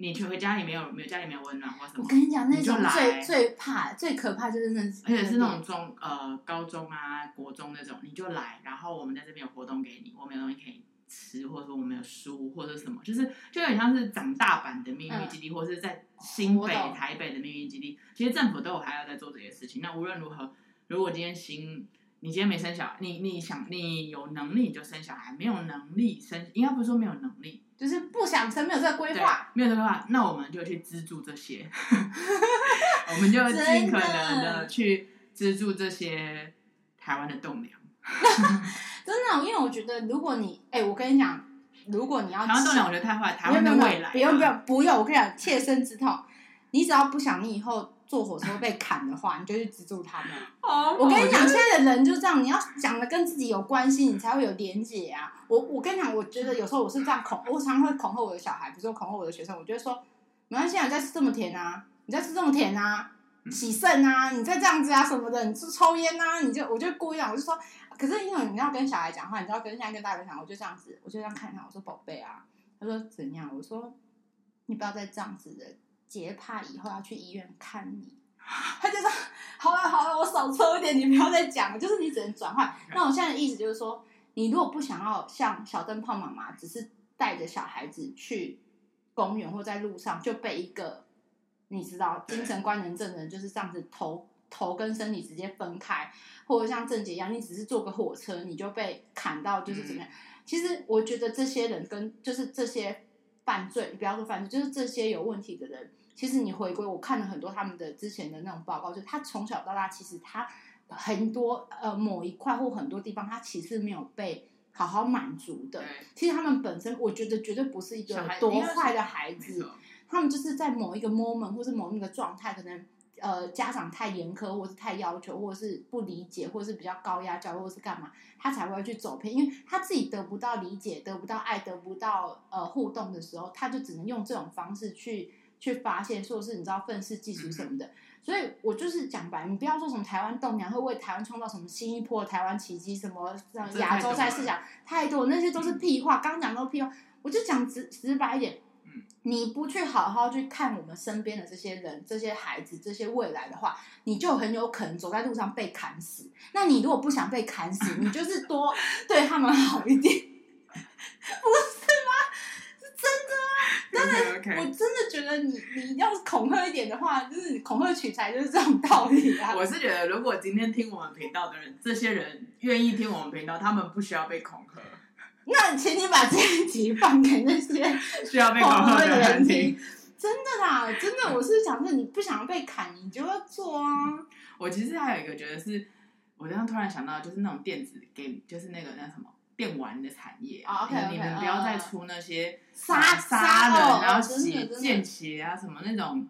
你去回家里没有没有家里没有温暖或什么？我跟你讲，那种最最怕、最可怕就是那，而且是那种中呃高中啊、国中那种，你就来，然后我们在这边有活动给你，我们有东西可以吃，或者说我们有书或者什么，就是就有点像是长大版的秘密基地，嗯、或者是在新北、台北的秘密基地。其实政府都有还要在做这些事情。那无论如何，如果今天新你今天没生小孩，你你想你有能力你就生小孩，没有能力生，应该不是说没有能力。就是不想生，没有这个规划，没有这个规划，那我们就去资助这些 <laughs> <laughs> 我们就尽可能的去资助这些台湾的栋梁。<laughs> 真的，因为我觉得如果你，哎、欸，我跟你讲，如果你要台湾栋梁，我觉得太坏，台湾的未来，不用不用不用，我跟你讲，切身之痛，你只要不想你以后。坐火车被砍的话，你就去资助他们。Oh, <laughs> 我跟你讲，现在的人就这样，你要讲的跟自己有关系，你才会有连结啊。我我跟你讲，我觉得有时候我是这样恐，我常常会恐吓我的小孩，比如说恐吓我的学生，我就会说，没关系啊，你再吃这么甜啊，你再吃这么甜啊，洗肾啊，你再这样子啊什么的，你吃抽烟啊，你就我就故意啊，我就说，可是因为你要跟小孩讲话，你知道跟现在跟大人讲，我就这样子，我就这样看他，我说宝贝啊，他说怎样？我说你不要再这样子的，姐怕以后要去医院看你。<laughs> 他就说：“好了好了，我少抽一点，你不要再讲了。就是你只能转换。那我现在的意思就是说，你如果不想要像小灯泡妈妈，只是带着小孩子去公园或在路上就被一个你知道精神官能症的人就是这样子头头跟身体直接分开，或者像郑杰一样，你只是坐个火车你就被砍到，就是怎么样？其实我觉得这些人跟就是这些犯罪，你不要说犯罪，就是这些有问题的人。”其实你回归，我看了很多他们的之前的那种报告，就是他从小到大，其实他很多呃某一块或很多地方，他其实没有被好好满足的。其实他们本身，我觉得绝对不是一个多坏的孩子，他们就是在某一个 moment 或是某一个状态，可能呃家长太严苛，或是太要求，或者是不理解，或者是比较高压教育，或是干嘛，他才会去走偏，因为他自己得不到理解，得不到爱，得不到呃互动的时候，他就只能用这种方式去。去发现，说是你知道愤世嫉俗什么的，嗯、所以我就是讲白，你不要说什么台湾栋梁会为台湾创造什么新一波台湾奇迹，什么亚洲赛事讲太多，那些都是屁话。刚讲都屁话，我就讲直直白一点，你不去好好去看我们身边的这些人、这些孩子、这些未来的话，你就很有可能走在路上被砍死。那你如果不想被砍死，你就是多 <laughs> 对他们好一点，不。<laughs> 真的，okay, okay. 我真的觉得你你要恐吓一点的话，就是恐吓取材就是这种道理啊。<laughs> 我是觉得，如果今天听我们频道的人，这些人愿意听我们频道，他们不需要被恐吓。那请你把这一集放给那些 <laughs> 需要被恐吓的人听。真的啦，真的，我是想说，你不想要被砍，你就要做啊。我其实还有一个觉得是，我刚刚突然想到，就是那种电子 game，就是那个那什么。电玩的产业，oh, okay, okay, 你们不要再出那些杀杀人，然后写见血啊什么那种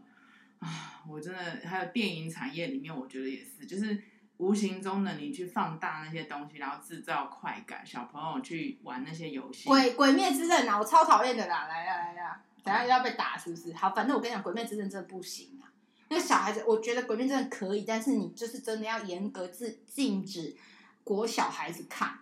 啊！我真的还有电影产业里面，我觉得也是，就是无形中的你去放大那些东西，然后制造快感，小朋友去玩那些游戏。鬼鬼灭之刃啊，我超讨厌的啦！来呀来呀，等下又要被打是不是？好，反正我跟你讲，鬼灭之刃真的不行啊！那小孩子，我觉得鬼灭真的可以，但是你就是真的要严格制禁止国小孩子看。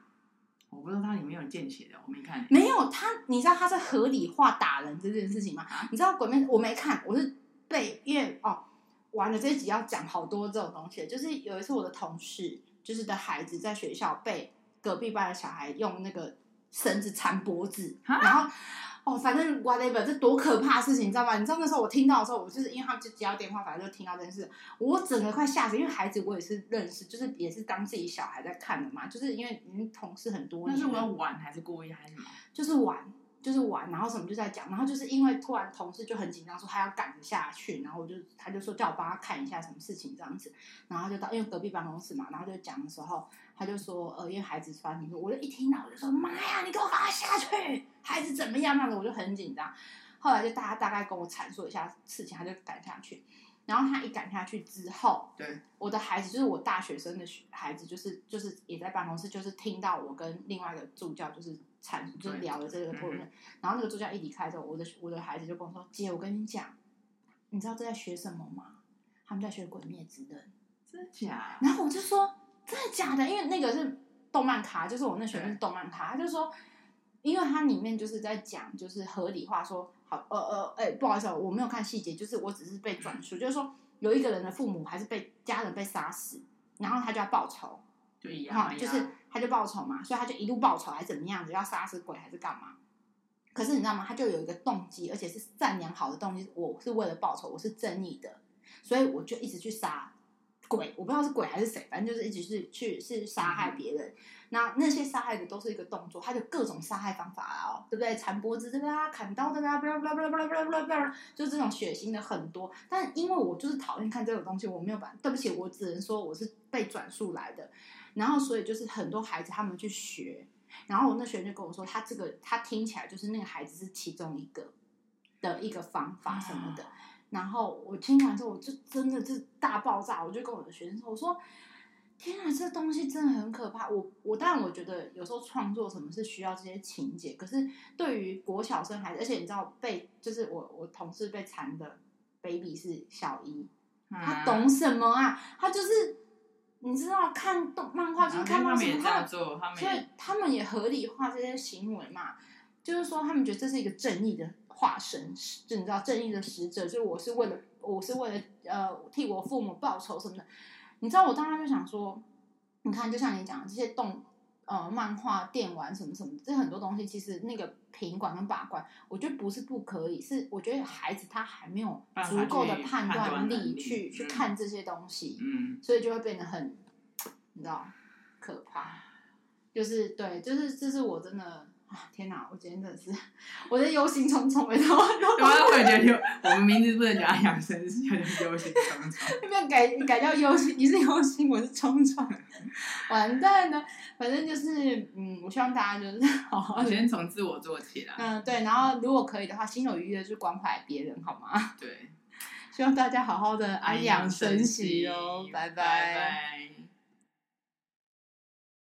我不知道它里面有见血的，我没看。没有他，你知道他在合理化打人这件事情吗？你知道鬼面我没看，我是被因为哦，完了这一集要讲好多这种东西。就是有一次我的同事，就是的孩子在学校被隔壁班的小孩用那个绳子缠脖子，然后。哦，反正 whatever，这多可怕的事情，你知道吗？你知道那时候我听到的时候，我就是因为他们就接到电话，反正就听到这件事，我整个快吓死。因为孩子我也是认识，就是也是当自己小孩在看的嘛。就是因为你同事很多，那是我玩还是故意还是什么？就是玩，就是玩，然后什么就在讲，然后就是因为突然同事就很紧张，说他要赶着下去，然后我就他就说叫我帮他看一下什么事情这样子，然后就到因为隔壁办公室嘛，然后就讲的时候。他就说，呃，因为孩子发生，我就一听到我就说，妈呀，你给我赶快下去，孩子怎么样？那个我就很紧张。后来就大家大概跟我阐述一下事情，他就赶下去。然后他一赶下去之后，对，我的孩子就是我大学生的孩子，就是就是也在办公室，就是听到我跟另外一个助教就是阐就是聊了这个讨论。然后那个助教一离开之后，我的我的孩子就跟我说，姐，我跟你讲，你知道这在学什么吗？他们在学《鬼灭之刃》，真的假？然后我就说。真的假的？因为那个是动漫卡，就是我那学生是动漫卡，他就说，因为它里面就是在讲，就是合理化说，好，呃呃，哎、欸，不好意思，我没有看细节，就是我只是被转述，就是说有一个人的父母还是被家人被杀死，然后他就要报仇，就一样，就是他就报仇嘛，所以他就一路报仇还是怎么样子，要杀死鬼还是干嘛？可是你知道吗？他就有一个动机，而且是善良好的动机，我是为了报仇，我是正义的，所以我就一直去杀。鬼，我不知道是鬼还是谁，反正就是一直是去是杀害别人。嗯、那那些杀害的都是一个动作，他就各种杀害方法啊、哦，对不对？缠脖子对不对啊？砍刀的啊，巴拉巴拉巴拉巴拉巴拉巴拉巴拉，就这种血腥的很多。但因为我就是讨厌看这种东西，我没有办法，对不起，我只能说我是被转述来的。然后所以就是很多孩子他们去学，然后我那学生就跟我说，他这个他听起来就是那个孩子是其中一个的一个方法什么的。嗯然后我听完之后，我就真的是大爆炸。我就跟我的学生说：“我说，天啊，这东西真的很可怕。我”我我当然我觉得有时候创作什么是需要这些情节，可是对于国小生孩子，而且你知道被就是我我同事被缠的 baby 是小一，他懂什么啊？他就是你知道看动漫画就是看到什么，他所以他们也合理化这些行为嘛，就是说他们觉得这是一个正义的。化身，就你知道正义的使者，就我是为了，我是为了呃替我父母报仇什么的。你知道我当时就想说，你看，就像你讲的这些动呃漫画、电玩什么什么，这很多东西其实那个品管跟把关，我觉得不是不可以，是我觉得孩子他还没有足够的判断力去去看这些东西，嗯，所以就会变得很，你知道，可怕。就是对，就是这是我真的。啊天哪！我今天真的是，我是忧心忡忡，你知道吗？我也觉得，我们名字不能叫养生，是叫忧心忡忡。要不要改改叫忧心？你是忧心，我是忡忡。完蛋了，反正就是，嗯，我希望大家就是好好先从自我做起啦。嗯，对。然后如果可以的话，心有余力的去关怀别人，好吗？对。希望大家好好的安养生息哦，拜拜。拜拜。